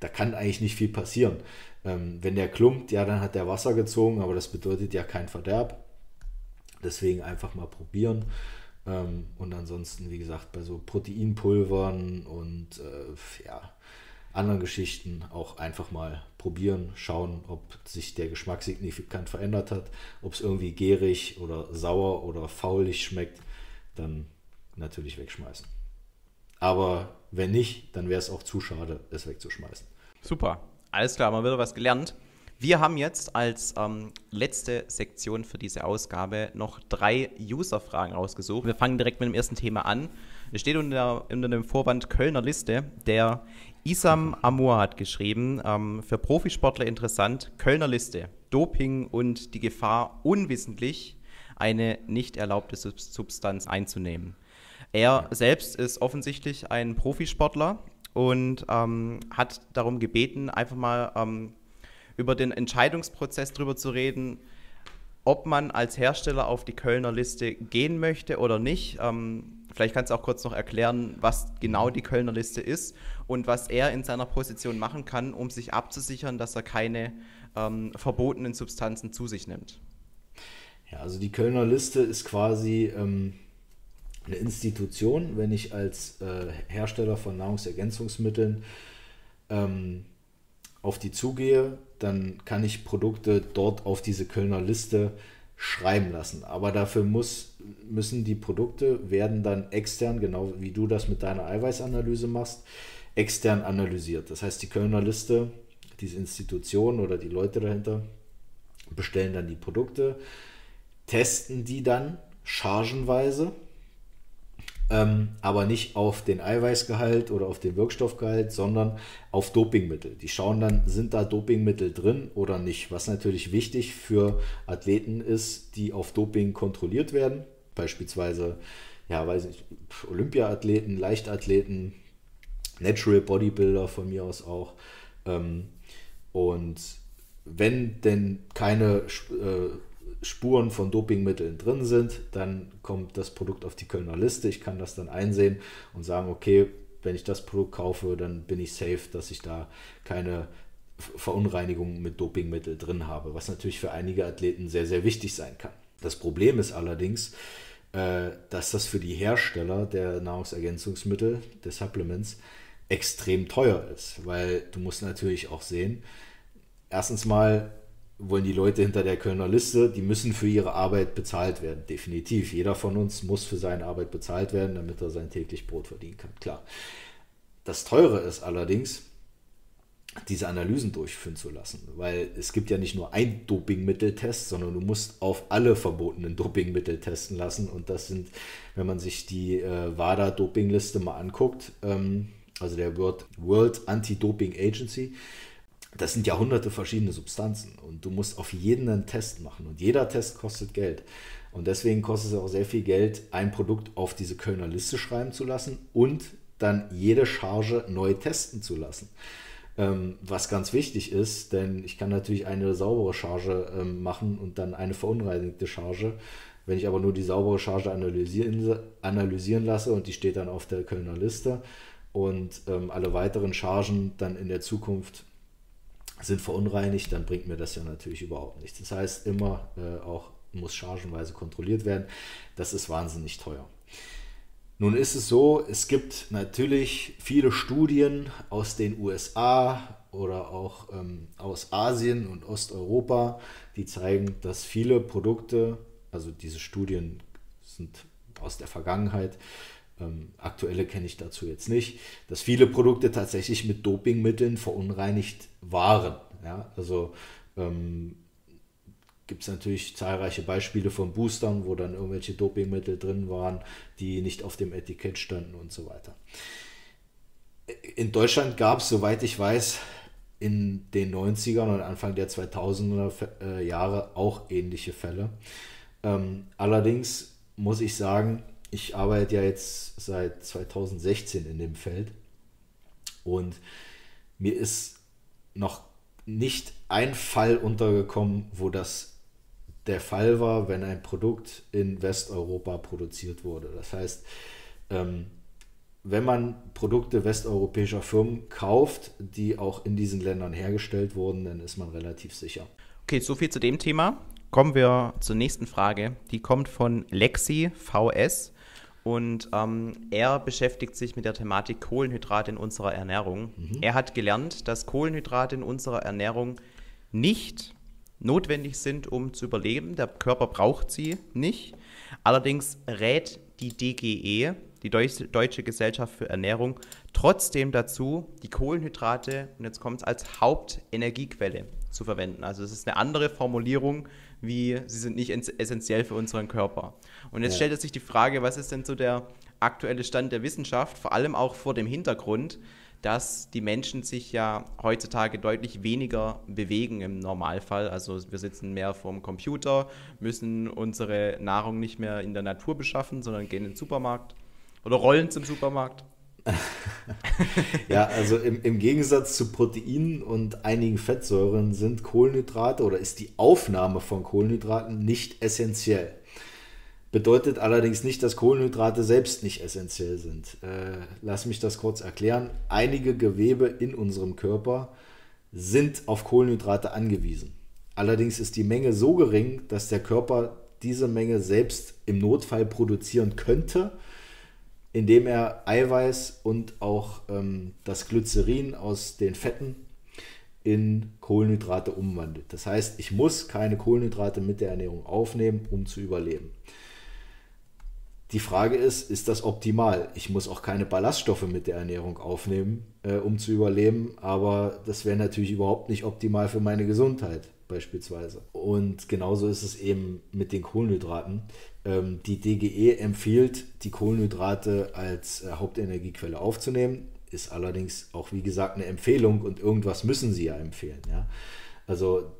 da kann eigentlich nicht viel passieren. Ähm, wenn der klumpt, ja, dann hat der Wasser gezogen, aber das bedeutet ja kein Verderb. Deswegen einfach mal probieren. Ähm, und ansonsten, wie gesagt, bei so Proteinpulvern und äh, ja, anderen Geschichten auch einfach mal probieren, schauen, ob sich der Geschmack signifikant verändert hat, ob es irgendwie gärig oder sauer oder faulig schmeckt, dann natürlich wegschmeißen. Aber wenn nicht, dann wäre es auch zu schade, es wegzuschmeißen. Super. Alles klar, mal wieder was gelernt. Wir haben jetzt als ähm, letzte Sektion für diese Ausgabe noch drei User-Fragen rausgesucht. Wir fangen direkt mit dem ersten Thema an. Es steht unter, unter dem Vorwand Kölner Liste. Der Isam Amur hat geschrieben, ähm, für Profisportler interessant, Kölner Liste, Doping und die Gefahr, unwissentlich eine nicht erlaubte Substanz einzunehmen. Er selbst ist offensichtlich ein Profisportler und ähm, hat darum gebeten, einfach mal ähm, über den Entscheidungsprozess drüber zu reden. ob man als Hersteller auf die Kölner Liste gehen möchte oder nicht. Ähm, vielleicht kannst du auch kurz noch erklären, was genau die Kölner Liste ist und was er in seiner Position machen kann, um sich abzusichern, dass er keine ähm, verbotenen Substanzen zu sich nimmt. Ja, also die Kölner Liste ist quasi ähm, eine Institution, wenn ich als äh, Hersteller von Nahrungsergänzungsmitteln ähm, auf die zugehe, dann kann ich Produkte dort auf diese Kölner Liste schreiben lassen. Aber dafür muss, müssen die Produkte werden dann extern, genau wie du das mit deiner Eiweißanalyse machst, extern analysiert. Das heißt, die Kölner Liste, diese Institution oder die Leute dahinter bestellen dann die Produkte, testen die dann chargenweise ähm, aber nicht auf den Eiweißgehalt oder auf den Wirkstoffgehalt, sondern auf Dopingmittel. Die schauen dann, sind da Dopingmittel drin oder nicht, was natürlich wichtig für Athleten ist, die auf Doping kontrolliert werden, beispielsweise, ja, weiß nicht, Olympiaathleten, Leichtathleten, Natural Bodybuilder von mir aus auch. Ähm, und wenn denn keine äh, Spuren von Dopingmitteln drin sind, dann kommt das Produkt auf die Kölner Liste. Ich kann das dann einsehen und sagen, okay, wenn ich das Produkt kaufe, dann bin ich safe, dass ich da keine Verunreinigungen mit Dopingmittel drin habe, was natürlich für einige Athleten sehr, sehr wichtig sein kann. Das Problem ist allerdings, äh, dass das für die Hersteller der Nahrungsergänzungsmittel, der Supplements, extrem teuer ist, weil du musst natürlich auch sehen, erstens mal wollen die Leute hinter der Kölner Liste, die müssen für ihre Arbeit bezahlt werden. Definitiv. Jeder von uns muss für seine Arbeit bezahlt werden, damit er sein täglich Brot verdienen kann. Klar. Das Teure ist allerdings, diese Analysen durchführen zu lassen, weil es gibt ja nicht nur ein Dopingmitteltest, sondern du musst auf alle verbotenen Dopingmittel testen lassen und das sind, wenn man sich die äh, WADA-Dopingliste mal anguckt, ähm, also der World, World Anti-Doping Agency, das sind ja hunderte verschiedene Substanzen und du musst auf jeden einen Test machen und jeder Test kostet Geld. Und deswegen kostet es auch sehr viel Geld, ein Produkt auf diese Kölner Liste schreiben zu lassen und dann jede Charge neu testen zu lassen. Ähm, was ganz wichtig ist, denn ich kann natürlich eine saubere Charge ähm, machen und dann eine verunreinigte Charge. Wenn ich aber nur die saubere Charge analysieren, analysieren lasse und die steht dann auf der Kölner Liste und ähm, alle weiteren Chargen dann in der Zukunft sind verunreinigt, dann bringt mir das ja natürlich überhaupt nichts. Das heißt, immer äh, auch muss chargenweise kontrolliert werden. Das ist wahnsinnig teuer. Nun ist es so, es gibt natürlich viele Studien aus den USA oder auch ähm, aus Asien und Osteuropa, die zeigen, dass viele Produkte, also diese Studien sind aus der Vergangenheit, aktuelle kenne ich dazu jetzt nicht, dass viele Produkte tatsächlich mit Dopingmitteln verunreinigt waren. Ja, also ähm, gibt es natürlich zahlreiche Beispiele von Boostern, wo dann irgendwelche Dopingmittel drin waren, die nicht auf dem Etikett standen und so weiter. In Deutschland gab es, soweit ich weiß, in den 90ern und Anfang der 2000er äh, Jahre auch ähnliche Fälle. Ähm, allerdings muss ich sagen, ich arbeite ja jetzt seit 2016 in dem Feld und mir ist noch nicht ein Fall untergekommen, wo das der Fall war, wenn ein Produkt in Westeuropa produziert wurde. Das heißt, ähm, wenn man Produkte westeuropäischer Firmen kauft, die auch in diesen Ländern hergestellt wurden, dann ist man relativ sicher. Okay, so viel zu dem Thema. Kommen wir zur nächsten Frage. Die kommt von Lexi VS. Und ähm, er beschäftigt sich mit der Thematik Kohlenhydrate in unserer Ernährung. Mhm. Er hat gelernt, dass Kohlenhydrate in unserer Ernährung nicht notwendig sind, um zu überleben. Der Körper braucht sie nicht. Allerdings rät die DGE, die Deutsche Gesellschaft für Ernährung, trotzdem dazu, die Kohlenhydrate, und jetzt kommt es, als Hauptenergiequelle zu verwenden. Also es ist eine andere Formulierung wie sie sind nicht essentiell für unseren Körper. Und jetzt ja. stellt sich die Frage, was ist denn so der aktuelle Stand der Wissenschaft, vor allem auch vor dem Hintergrund, dass die Menschen sich ja heutzutage deutlich weniger bewegen im Normalfall. Also wir sitzen mehr vorm Computer, müssen unsere Nahrung nicht mehr in der Natur beschaffen, sondern gehen in den Supermarkt oder rollen zum Supermarkt. ja, also im, im Gegensatz zu Proteinen und einigen Fettsäuren sind Kohlenhydrate oder ist die Aufnahme von Kohlenhydraten nicht essentiell. Bedeutet allerdings nicht, dass Kohlenhydrate selbst nicht essentiell sind. Äh, lass mich das kurz erklären. Einige Gewebe in unserem Körper sind auf Kohlenhydrate angewiesen. Allerdings ist die Menge so gering, dass der Körper diese Menge selbst im Notfall produzieren könnte indem er Eiweiß und auch ähm, das Glycerin aus den Fetten in Kohlenhydrate umwandelt. Das heißt, ich muss keine Kohlenhydrate mit der Ernährung aufnehmen, um zu überleben. Die Frage ist, ist das optimal? Ich muss auch keine Ballaststoffe mit der Ernährung aufnehmen, äh, um zu überleben, aber das wäre natürlich überhaupt nicht optimal für meine Gesundheit beispielsweise. Und genauso ist es eben mit den Kohlenhydraten. Ähm, die DGE empfiehlt, die Kohlenhydrate als äh, Hauptenergiequelle aufzunehmen, ist allerdings auch, wie gesagt, eine Empfehlung und irgendwas müssen sie ja empfehlen. Ja? Also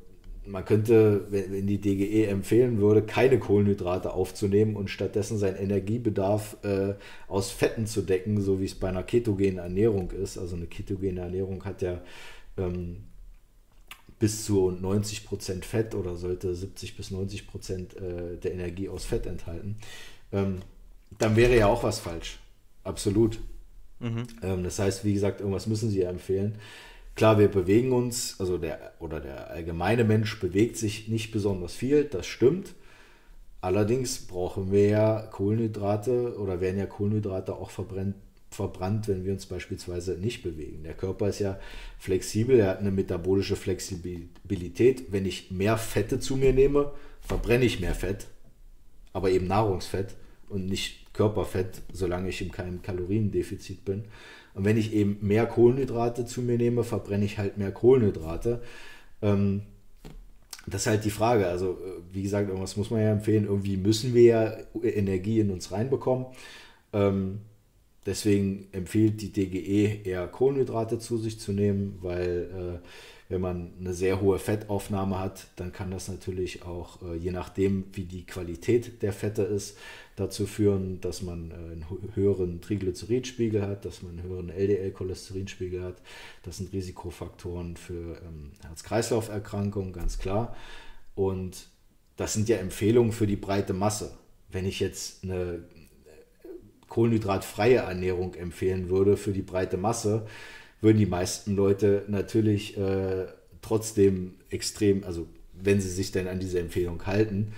man könnte, wenn die DGE empfehlen würde, keine Kohlenhydrate aufzunehmen und stattdessen seinen Energiebedarf äh, aus Fetten zu decken, so wie es bei einer ketogenen Ernährung ist. Also eine ketogene Ernährung hat ja ähm, bis zu 90 Prozent Fett oder sollte 70 bis 90 Prozent äh, der Energie aus Fett enthalten, ähm, dann wäre ja auch was falsch. Absolut. Mhm. Ähm, das heißt, wie gesagt, irgendwas müssen Sie ja empfehlen. Klar, wir bewegen uns, also der oder der allgemeine Mensch bewegt sich nicht besonders viel, das stimmt. Allerdings brauchen wir ja Kohlenhydrate oder werden ja Kohlenhydrate auch verbrennt, verbrannt, wenn wir uns beispielsweise nicht bewegen. Der Körper ist ja flexibel, er hat eine metabolische Flexibilität. Wenn ich mehr Fette zu mir nehme, verbrenne ich mehr Fett, aber eben Nahrungsfett und nicht Körperfett, solange ich in keinem Kaloriendefizit bin. Und wenn ich eben mehr Kohlenhydrate zu mir nehme, verbrenne ich halt mehr Kohlenhydrate. Ähm, das ist halt die Frage. Also, äh, wie gesagt, irgendwas muss man ja empfehlen. Irgendwie müssen wir ja Energie in uns reinbekommen. Ähm, Deswegen empfiehlt die DGE eher Kohlenhydrate zu sich zu nehmen, weil äh, wenn man eine sehr hohe Fettaufnahme hat, dann kann das natürlich auch, äh, je nachdem, wie die Qualität der Fette ist, dazu führen, dass man äh, einen höheren Triglyceridspiegel hat, dass man einen höheren LDL-Cholesterinspiegel hat. Das sind Risikofaktoren für ähm, Herz-Kreislauf-Erkrankungen, ganz klar. Und das sind ja Empfehlungen für die breite Masse. Wenn ich jetzt eine kohlenhydratfreie Ernährung empfehlen würde für die breite Masse, würden die meisten Leute natürlich äh, trotzdem extrem, also wenn sie sich denn an diese Empfehlung halten,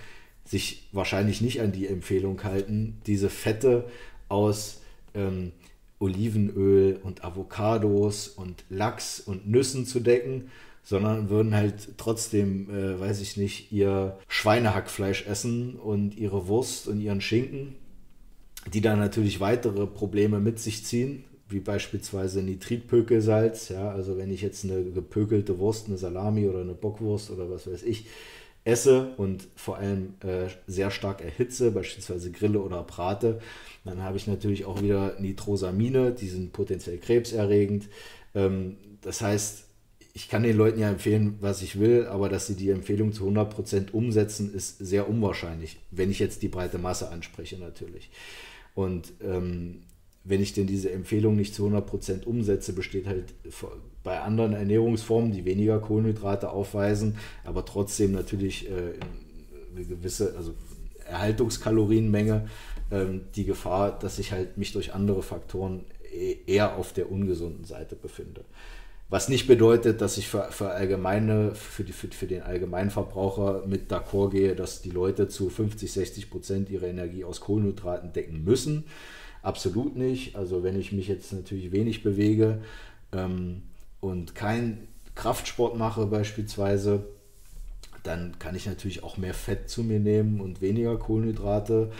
sich wahrscheinlich nicht an die Empfehlung halten, diese Fette aus ähm, Olivenöl und Avocados und Lachs und Nüssen zu decken, sondern würden halt trotzdem, äh, weiß ich nicht, ihr Schweinehackfleisch essen und ihre Wurst und ihren Schinken die dann natürlich weitere Probleme mit sich ziehen, wie beispielsweise Nitritpökelsalz. Ja, also wenn ich jetzt eine gepökelte Wurst, eine Salami oder eine Bockwurst oder was weiß ich esse und vor allem äh, sehr stark erhitze, beispielsweise grille oder brate, dann habe ich natürlich auch wieder Nitrosamine, die sind potenziell krebserregend. Ähm, das heißt, ich kann den Leuten ja empfehlen, was ich will, aber dass sie die Empfehlung zu 100% umsetzen, ist sehr unwahrscheinlich, wenn ich jetzt die breite Masse anspreche natürlich. Und ähm, wenn ich denn diese Empfehlung nicht zu 100% umsetze, besteht halt bei anderen Ernährungsformen, die weniger Kohlenhydrate aufweisen, aber trotzdem natürlich äh, eine gewisse also Erhaltungskalorienmenge, ähm, die Gefahr, dass ich halt mich durch andere Faktoren e-, eher auf der ungesunden Seite befinde. Was nicht bedeutet, dass ich für, für, allgemeine, für, die, für, für den Allgemeinverbraucher mit d'accord gehe, dass die Leute zu 50, 60 Prozent ihre Energie aus Kohlenhydraten decken müssen. Absolut nicht. Also wenn ich mich jetzt natürlich wenig bewege ähm, und keinen Kraftsport mache beispielsweise, dann kann ich natürlich auch mehr Fett zu mir nehmen und weniger Kohlenhydrate.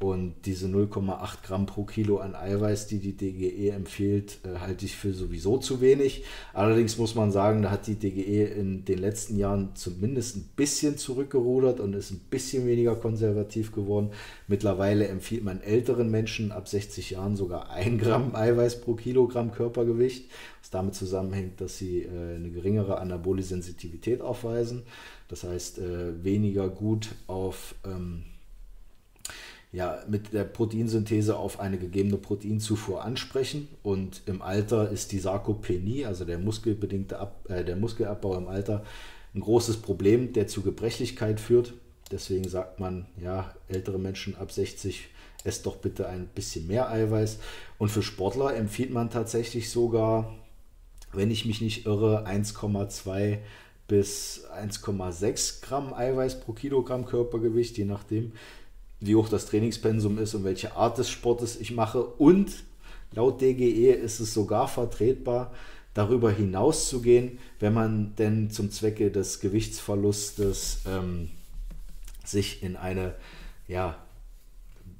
Und diese 0,8 Gramm pro Kilo an Eiweiß, die die DGE empfiehlt, äh, halte ich für sowieso zu wenig. Allerdings muss man sagen, da hat die DGE in den letzten Jahren zumindest ein bisschen zurückgerudert und ist ein bisschen weniger konservativ geworden. Mittlerweile empfiehlt man älteren Menschen ab 60 Jahren sogar 1 Gramm Eiweiß pro Kilogramm Körpergewicht, was damit zusammenhängt, dass sie äh, eine geringere anabole Sensitivität aufweisen. Das heißt, äh, weniger gut auf... Ähm, ja, mit der Proteinsynthese auf eine gegebene Proteinzufuhr ansprechen. Und im Alter ist die Sarkopenie, also der muskelbedingte Ab äh, der Muskelabbau im Alter, ein großes Problem, der zu Gebrechlichkeit führt. Deswegen sagt man, ja, ältere Menschen ab 60 esst doch bitte ein bisschen mehr Eiweiß. Und für Sportler empfiehlt man tatsächlich sogar, wenn ich mich nicht irre, 1,2 bis 1,6 Gramm Eiweiß pro Kilogramm Körpergewicht, je nachdem, wie hoch das Trainingspensum ist und welche Art des Sportes ich mache. Und laut DGE ist es sogar vertretbar, darüber hinaus zu gehen, wenn man denn zum Zwecke des Gewichtsverlustes ähm, sich in eine ja,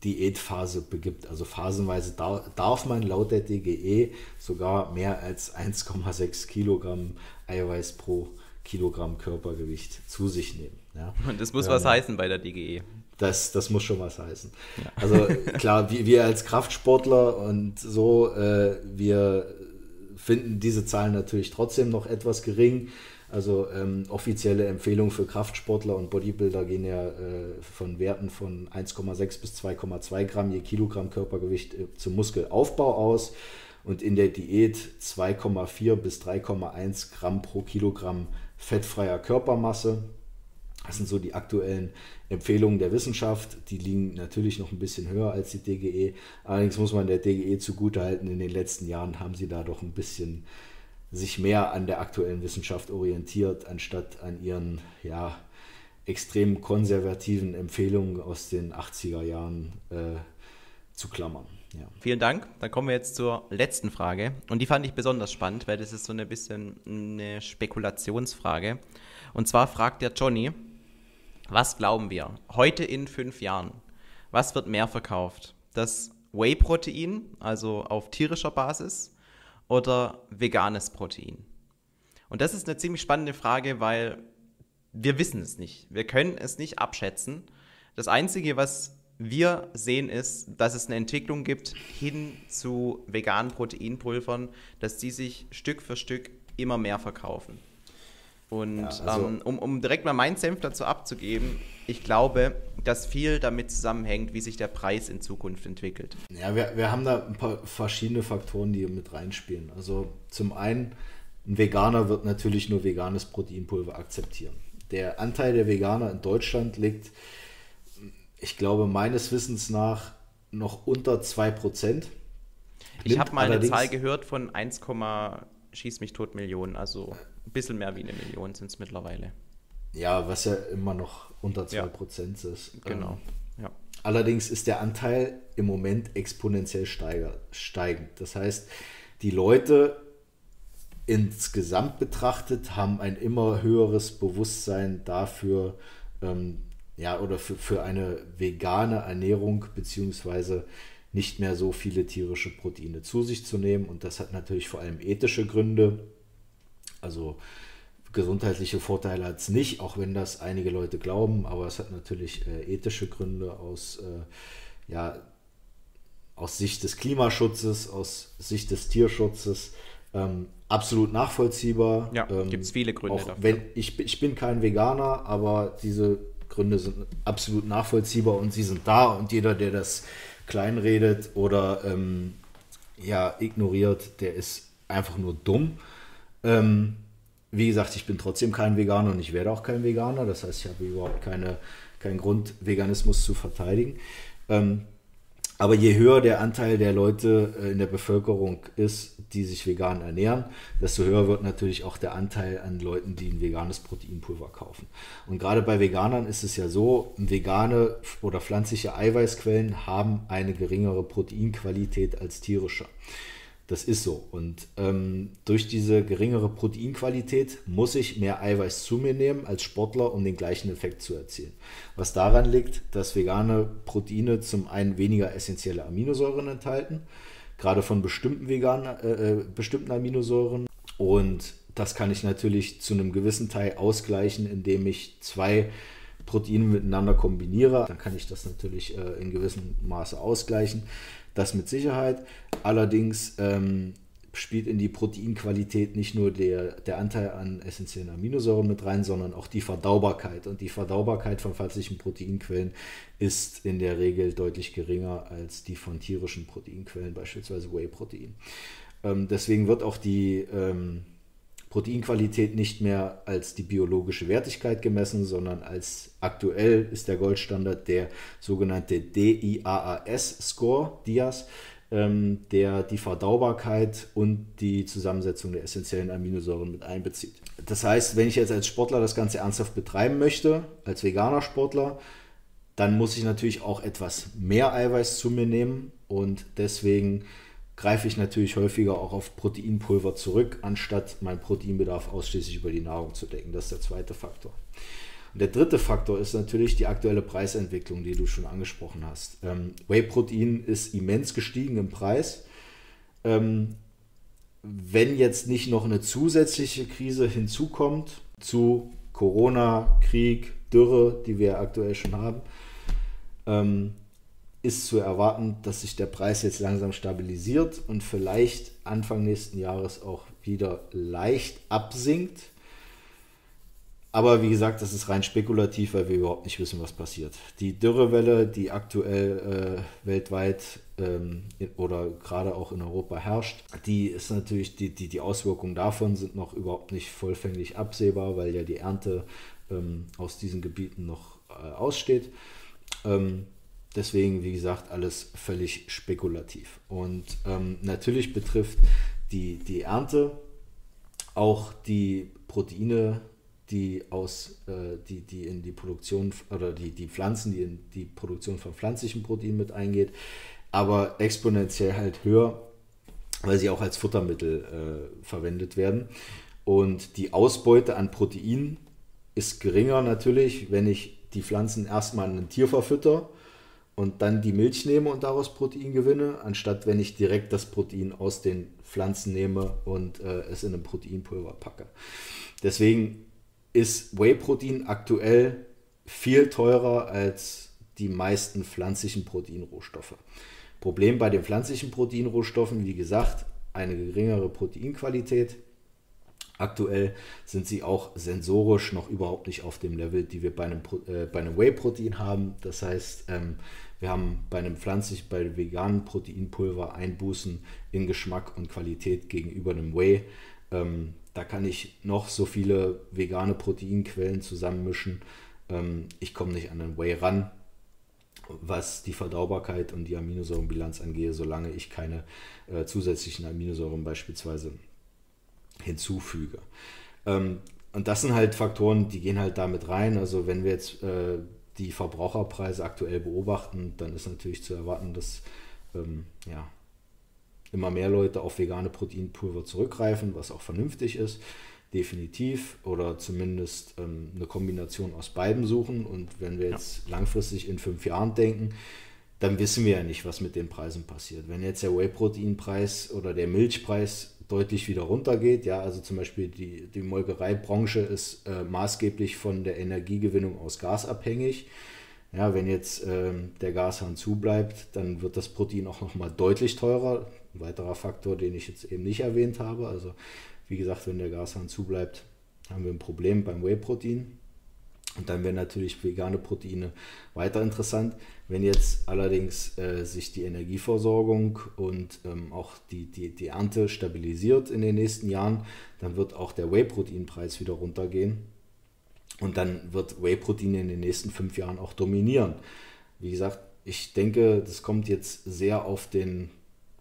Diätphase begibt. Also phasenweise darf man laut der DGE sogar mehr als 1,6 Kilogramm Eiweiß pro Kilogramm Körpergewicht zu sich nehmen. Ja. Und das muss ähm, was heißen bei der DGE. Das, das muss schon was heißen. Ja. Also klar, wir, wir als Kraftsportler und so, äh, wir finden diese Zahlen natürlich trotzdem noch etwas gering. Also ähm, offizielle Empfehlungen für Kraftsportler und Bodybuilder gehen ja äh, von Werten von 1,6 bis 2,2 Gramm je Kilogramm Körpergewicht äh, zum Muskelaufbau aus und in der Diät 2,4 bis 3,1 Gramm pro Kilogramm fettfreier Körpermasse. Das sind so die aktuellen Empfehlungen der Wissenschaft. Die liegen natürlich noch ein bisschen höher als die DGE. Allerdings muss man der DGE zugutehalten, in den letzten Jahren haben sie da doch ein bisschen sich mehr an der aktuellen Wissenschaft orientiert, anstatt an ihren ja, extrem konservativen Empfehlungen aus den 80er Jahren äh, zu klammern. Ja. Vielen Dank. Dann kommen wir jetzt zur letzten Frage. Und die fand ich besonders spannend, weil das ist so ein bisschen eine Spekulationsfrage. Und zwar fragt der Johnny, was glauben wir heute in fünf Jahren? Was wird mehr verkauft? Das Whey-Protein, also auf tierischer Basis, oder veganes Protein? Und das ist eine ziemlich spannende Frage, weil wir wissen es nicht. Wir können es nicht abschätzen. Das Einzige, was wir sehen, ist, dass es eine Entwicklung gibt hin zu veganen Proteinpulvern, dass die sich Stück für Stück immer mehr verkaufen. Und ja, also ähm, um, um direkt mal meinen Senf dazu abzugeben, ich glaube, dass viel damit zusammenhängt, wie sich der Preis in Zukunft entwickelt. Ja, wir, wir haben da ein paar verschiedene Faktoren, die mit reinspielen. Also zum einen, ein Veganer wird natürlich nur veganes Proteinpulver akzeptieren. Der Anteil der Veganer in Deutschland liegt, ich glaube, meines Wissens nach noch unter 2%. Ich habe mal eine Zahl gehört von 1, schieß mich tot Millionen, also ein bisschen mehr wie eine Million sind es mittlerweile. Ja, was ja immer noch unter 2% ja. ist. Genau. Ähm, ja. Allerdings ist der Anteil im Moment exponentiell steiger, steigend. Das heißt, die Leute insgesamt betrachtet haben ein immer höheres Bewusstsein dafür, ähm, ja, oder für, für eine vegane Ernährung, beziehungsweise nicht mehr so viele tierische Proteine zu sich zu nehmen. Und das hat natürlich vor allem ethische Gründe. Also gesundheitliche Vorteile hat es nicht, auch wenn das einige Leute glauben, aber es hat natürlich äh, ethische Gründe aus, äh, ja, aus Sicht des Klimaschutzes, aus Sicht des Tierschutzes. Ähm, absolut nachvollziehbar. Ja, ähm, gibt es viele Gründe dafür. Wenn, ich, ich bin kein Veganer, aber diese Gründe sind absolut nachvollziehbar und sie sind da und jeder, der das kleinredet oder ähm, ja, ignoriert, der ist einfach nur dumm. Ähm, wie gesagt, ich bin trotzdem kein Veganer und ich werde auch kein Veganer. Das heißt, ich habe überhaupt keine, keinen Grund, Veganismus zu verteidigen. Ähm, aber je höher der Anteil der Leute äh, in der Bevölkerung ist, die sich vegan ernähren, desto höher wird natürlich auch der Anteil an Leuten, die ein veganes Proteinpulver kaufen. Und gerade bei Veganern ist es ja so, vegane oder pflanzliche Eiweißquellen haben eine geringere Proteinqualität als tierische. Das ist so. Und ähm, durch diese geringere Proteinqualität muss ich mehr Eiweiß zu mir nehmen als Sportler, um den gleichen Effekt zu erzielen. Was daran liegt, dass vegane Proteine zum einen weniger essentielle Aminosäuren enthalten, gerade von bestimmten veganen, äh, äh, bestimmten Aminosäuren. Und das kann ich natürlich zu einem gewissen Teil ausgleichen, indem ich zwei Proteine miteinander kombiniere. Dann kann ich das natürlich äh, in gewissem Maße ausgleichen. Das mit Sicherheit. Allerdings ähm, spielt in die Proteinqualität nicht nur der, der Anteil an essentiellen Aminosäuren mit rein, sondern auch die Verdaubarkeit. Und die Verdaubarkeit von pflanzlichen Proteinquellen ist in der Regel deutlich geringer als die von tierischen Proteinquellen, beispielsweise Whey-Protein. Ähm, deswegen wird auch die ähm, Proteinqualität nicht mehr als die biologische Wertigkeit gemessen, sondern als aktuell ist der Goldstandard der sogenannte DIAAS-Score, DIAS, ähm, der die Verdaubarkeit und die Zusammensetzung der essentiellen Aminosäuren mit einbezieht. Das heißt, wenn ich jetzt als Sportler das Ganze ernsthaft betreiben möchte, als veganer Sportler, dann muss ich natürlich auch etwas mehr Eiweiß zu mir nehmen und deswegen greife ich natürlich häufiger auch auf Proteinpulver zurück, anstatt meinen Proteinbedarf ausschließlich über die Nahrung zu decken. Das ist der zweite Faktor. Und der dritte Faktor ist natürlich die aktuelle Preisentwicklung, die du schon angesprochen hast. Ähm, Whey-Protein ist immens gestiegen im Preis. Ähm, wenn jetzt nicht noch eine zusätzliche Krise hinzukommt zu Corona, Krieg, Dürre, die wir aktuell schon haben, ähm, ist zu erwarten, dass sich der Preis jetzt langsam stabilisiert und vielleicht Anfang nächsten Jahres auch wieder leicht absinkt. Aber wie gesagt, das ist rein spekulativ, weil wir überhaupt nicht wissen, was passiert. Die Dürrewelle, die aktuell äh, weltweit ähm, oder gerade auch in Europa herrscht, die ist natürlich, die, die, die Auswirkungen davon sind noch überhaupt nicht vollfänglich absehbar, weil ja die Ernte ähm, aus diesen Gebieten noch äh, aussteht. Ähm, Deswegen, wie gesagt, alles völlig spekulativ. Und ähm, natürlich betrifft die, die Ernte auch die Proteine, die aus, äh, die, die in die Produktion oder die, die Pflanzen, die in die Produktion von pflanzlichen Proteinen mit eingeht, aber exponentiell halt höher, weil sie auch als Futtermittel äh, verwendet werden. Und die Ausbeute an Protein ist geringer natürlich, wenn ich die Pflanzen erstmal an ein Tier verfütter und dann die Milch nehme und daraus Protein gewinne, anstatt wenn ich direkt das Protein aus den Pflanzen nehme und äh, es in ein Proteinpulver packe. Deswegen ist Whey-Protein aktuell viel teurer als die meisten pflanzlichen Proteinrohstoffe. Problem bei den pflanzlichen Proteinrohstoffen, wie gesagt, eine geringere Proteinqualität. Aktuell sind sie auch sensorisch noch überhaupt nicht auf dem Level, die wir bei einem, äh, einem Whey-Protein haben. Das heißt, ähm, wir haben bei einem pflanzlich, bei veganen Proteinpulver Einbußen in Geschmack und Qualität gegenüber einem Whey. Ähm, da kann ich noch so viele vegane Proteinquellen zusammenmischen. Ähm, ich komme nicht an den Whey ran, was die Verdaubarkeit und die Aminosäurenbilanz angehe, solange ich keine äh, zusätzlichen Aminosäuren beispielsweise hinzufüge. Ähm, und das sind halt Faktoren, die gehen halt damit rein. Also wenn wir jetzt äh, die Verbraucherpreise aktuell beobachten, dann ist natürlich zu erwarten, dass ähm, ja, immer mehr Leute auf vegane Proteinpulver zurückgreifen, was auch vernünftig ist, definitiv, oder zumindest ähm, eine Kombination aus beiden suchen. Und wenn wir jetzt ja. langfristig in fünf Jahren denken, dann wissen wir ja nicht, was mit den Preisen passiert. Wenn jetzt der Whey-Protein-Preis oder der Milchpreis deutlich wieder runtergeht. Ja, also zum Beispiel die, die Molkereibranche ist äh, maßgeblich von der Energiegewinnung aus Gas abhängig. Ja, wenn jetzt ähm, der Gashahn zubleibt, dann wird das Protein auch nochmal deutlich teurer. Ein weiterer Faktor, den ich jetzt eben nicht erwähnt habe. Also wie gesagt, wenn der Gashahn zubleibt, haben wir ein Problem beim Whey-Protein. Und dann wären natürlich vegane Proteine weiter interessant. Wenn jetzt allerdings äh, sich die Energieversorgung und ähm, auch die, die, die Ernte stabilisiert in den nächsten Jahren, dann wird auch der Whey-Protein-Preis wieder runtergehen. Und dann wird Whey-Protein in den nächsten fünf Jahren auch dominieren. Wie gesagt, ich denke, das kommt jetzt sehr auf den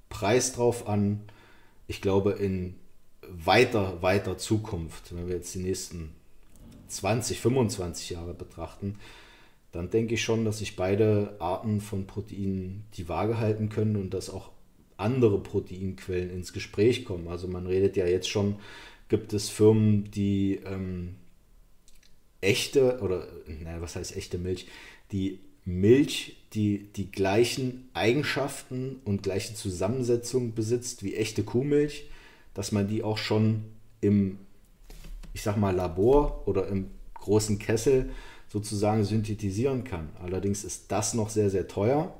Preis drauf an. Ich glaube, in weiter, weiter Zukunft, wenn wir jetzt die nächsten 20, 25 Jahre betrachten, dann denke ich schon, dass sich beide Arten von Proteinen die Waage halten können und dass auch andere Proteinquellen ins Gespräch kommen. Also man redet ja jetzt schon, gibt es Firmen, die ähm, echte oder naja, was heißt echte Milch, die Milch, die die gleichen Eigenschaften und gleiche Zusammensetzung besitzt wie echte Kuhmilch, dass man die auch schon im ich sag mal, Labor oder im großen Kessel sozusagen synthetisieren kann. Allerdings ist das noch sehr, sehr teuer.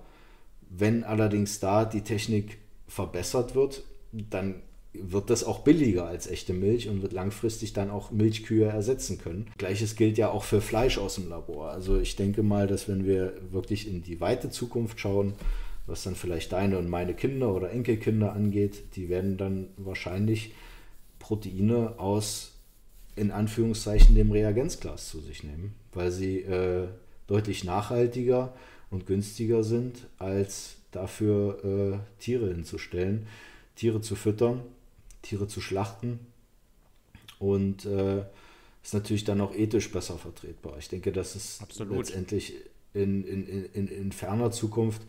Wenn allerdings da die Technik verbessert wird, dann wird das auch billiger als echte Milch und wird langfristig dann auch Milchkühe ersetzen können. Gleiches gilt ja auch für Fleisch aus dem Labor. Also ich denke mal, dass wenn wir wirklich in die weite Zukunft schauen, was dann vielleicht deine und meine Kinder oder Enkelkinder angeht, die werden dann wahrscheinlich Proteine aus in Anführungszeichen dem Reagenzglas zu sich nehmen, weil sie äh, deutlich nachhaltiger und günstiger sind, als dafür äh, Tiere hinzustellen, Tiere zu füttern Tiere zu schlachten. Und äh, ist natürlich dann auch ethisch besser vertretbar. Ich denke, das ist Absolut. letztendlich in, in, in, in ferner Zukunft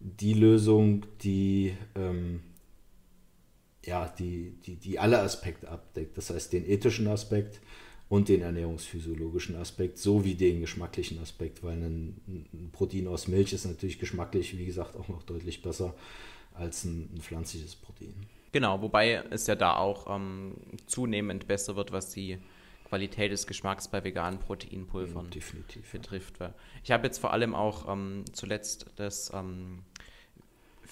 die Lösung, die, ähm, ja, die, die, die alle Aspekte abdeckt. Das heißt, den ethischen Aspekt und den ernährungsphysiologischen Aspekt sowie den geschmacklichen Aspekt, weil ein, ein, Protein aus Milch ist natürlich geschmacklich, wie gesagt, auch noch deutlich besser als ein, ein pflanzliches Protein. Genau, wobei es ja da auch ähm, zunehmend besser wird, was die Qualität des Geschmacks bei veganen Proteinpulvern ja, betrifft. Ich habe jetzt vor allem auch ähm, zuletzt das ähm,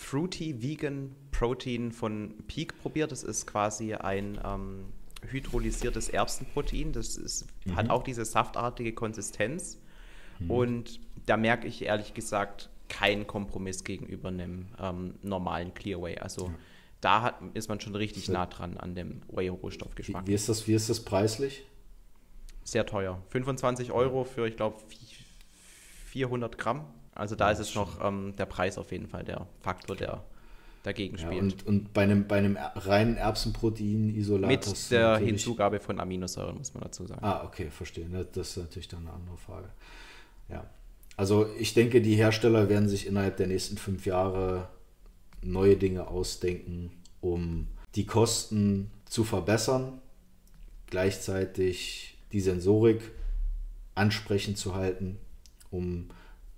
Fruity Vegan Protein von Peak probiert. Das ist quasi ein ähm, hydrolysiertes Erbsenprotein. Das ist, mhm. hat auch diese saftartige Konsistenz. Mhm. Und da merke ich ehrlich gesagt keinen Kompromiss gegenüber einem ähm, normalen Clearway. Also ja da hat, ist man schon richtig nah dran an dem Whey-Rohstoffgeschmack. Wie, wie, ist das, wie ist das preislich? Sehr teuer. 25 Euro für, ich glaube, 400 Gramm. Also da ja, ist es noch ähm, der Preis auf jeden Fall der Faktor, der dagegen spielt. Ja, und, und bei einem, bei einem reinen Erbsenprotein-Isolat. Mit der Hinzugabe von Aminosäuren, muss man dazu sagen. Ah, okay, verstehe. Das ist natürlich dann eine andere Frage. Ja. Also ich denke, die Hersteller werden sich innerhalb der nächsten fünf Jahre neue Dinge ausdenken, um die Kosten zu verbessern, gleichzeitig die Sensorik ansprechend zu halten, um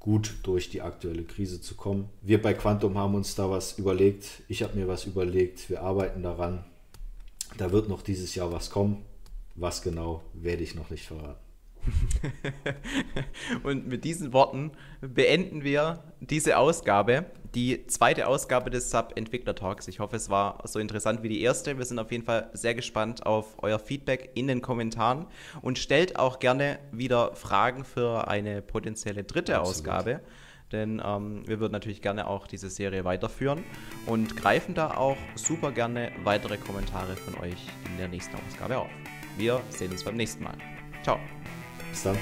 gut durch die aktuelle Krise zu kommen. Wir bei Quantum haben uns da was überlegt. Ich habe mir was überlegt. Wir arbeiten daran. Da wird noch dieses Jahr was kommen. Was genau, werde ich noch nicht verraten. Und mit diesen Worten beenden wir diese Ausgabe, die zweite Ausgabe des Sub-Entwickler Talks. Ich hoffe, es war so interessant wie die erste. Wir sind auf jeden Fall sehr gespannt auf euer Feedback in den Kommentaren und stellt auch gerne wieder Fragen für eine potenzielle dritte Absolut. Ausgabe. Denn ähm, wir würden natürlich gerne auch diese Serie weiterführen und greifen da auch super gerne weitere Kommentare von euch in der nächsten Ausgabe auf. Wir sehen uns beim nächsten Mal. Ciao. Bis dann.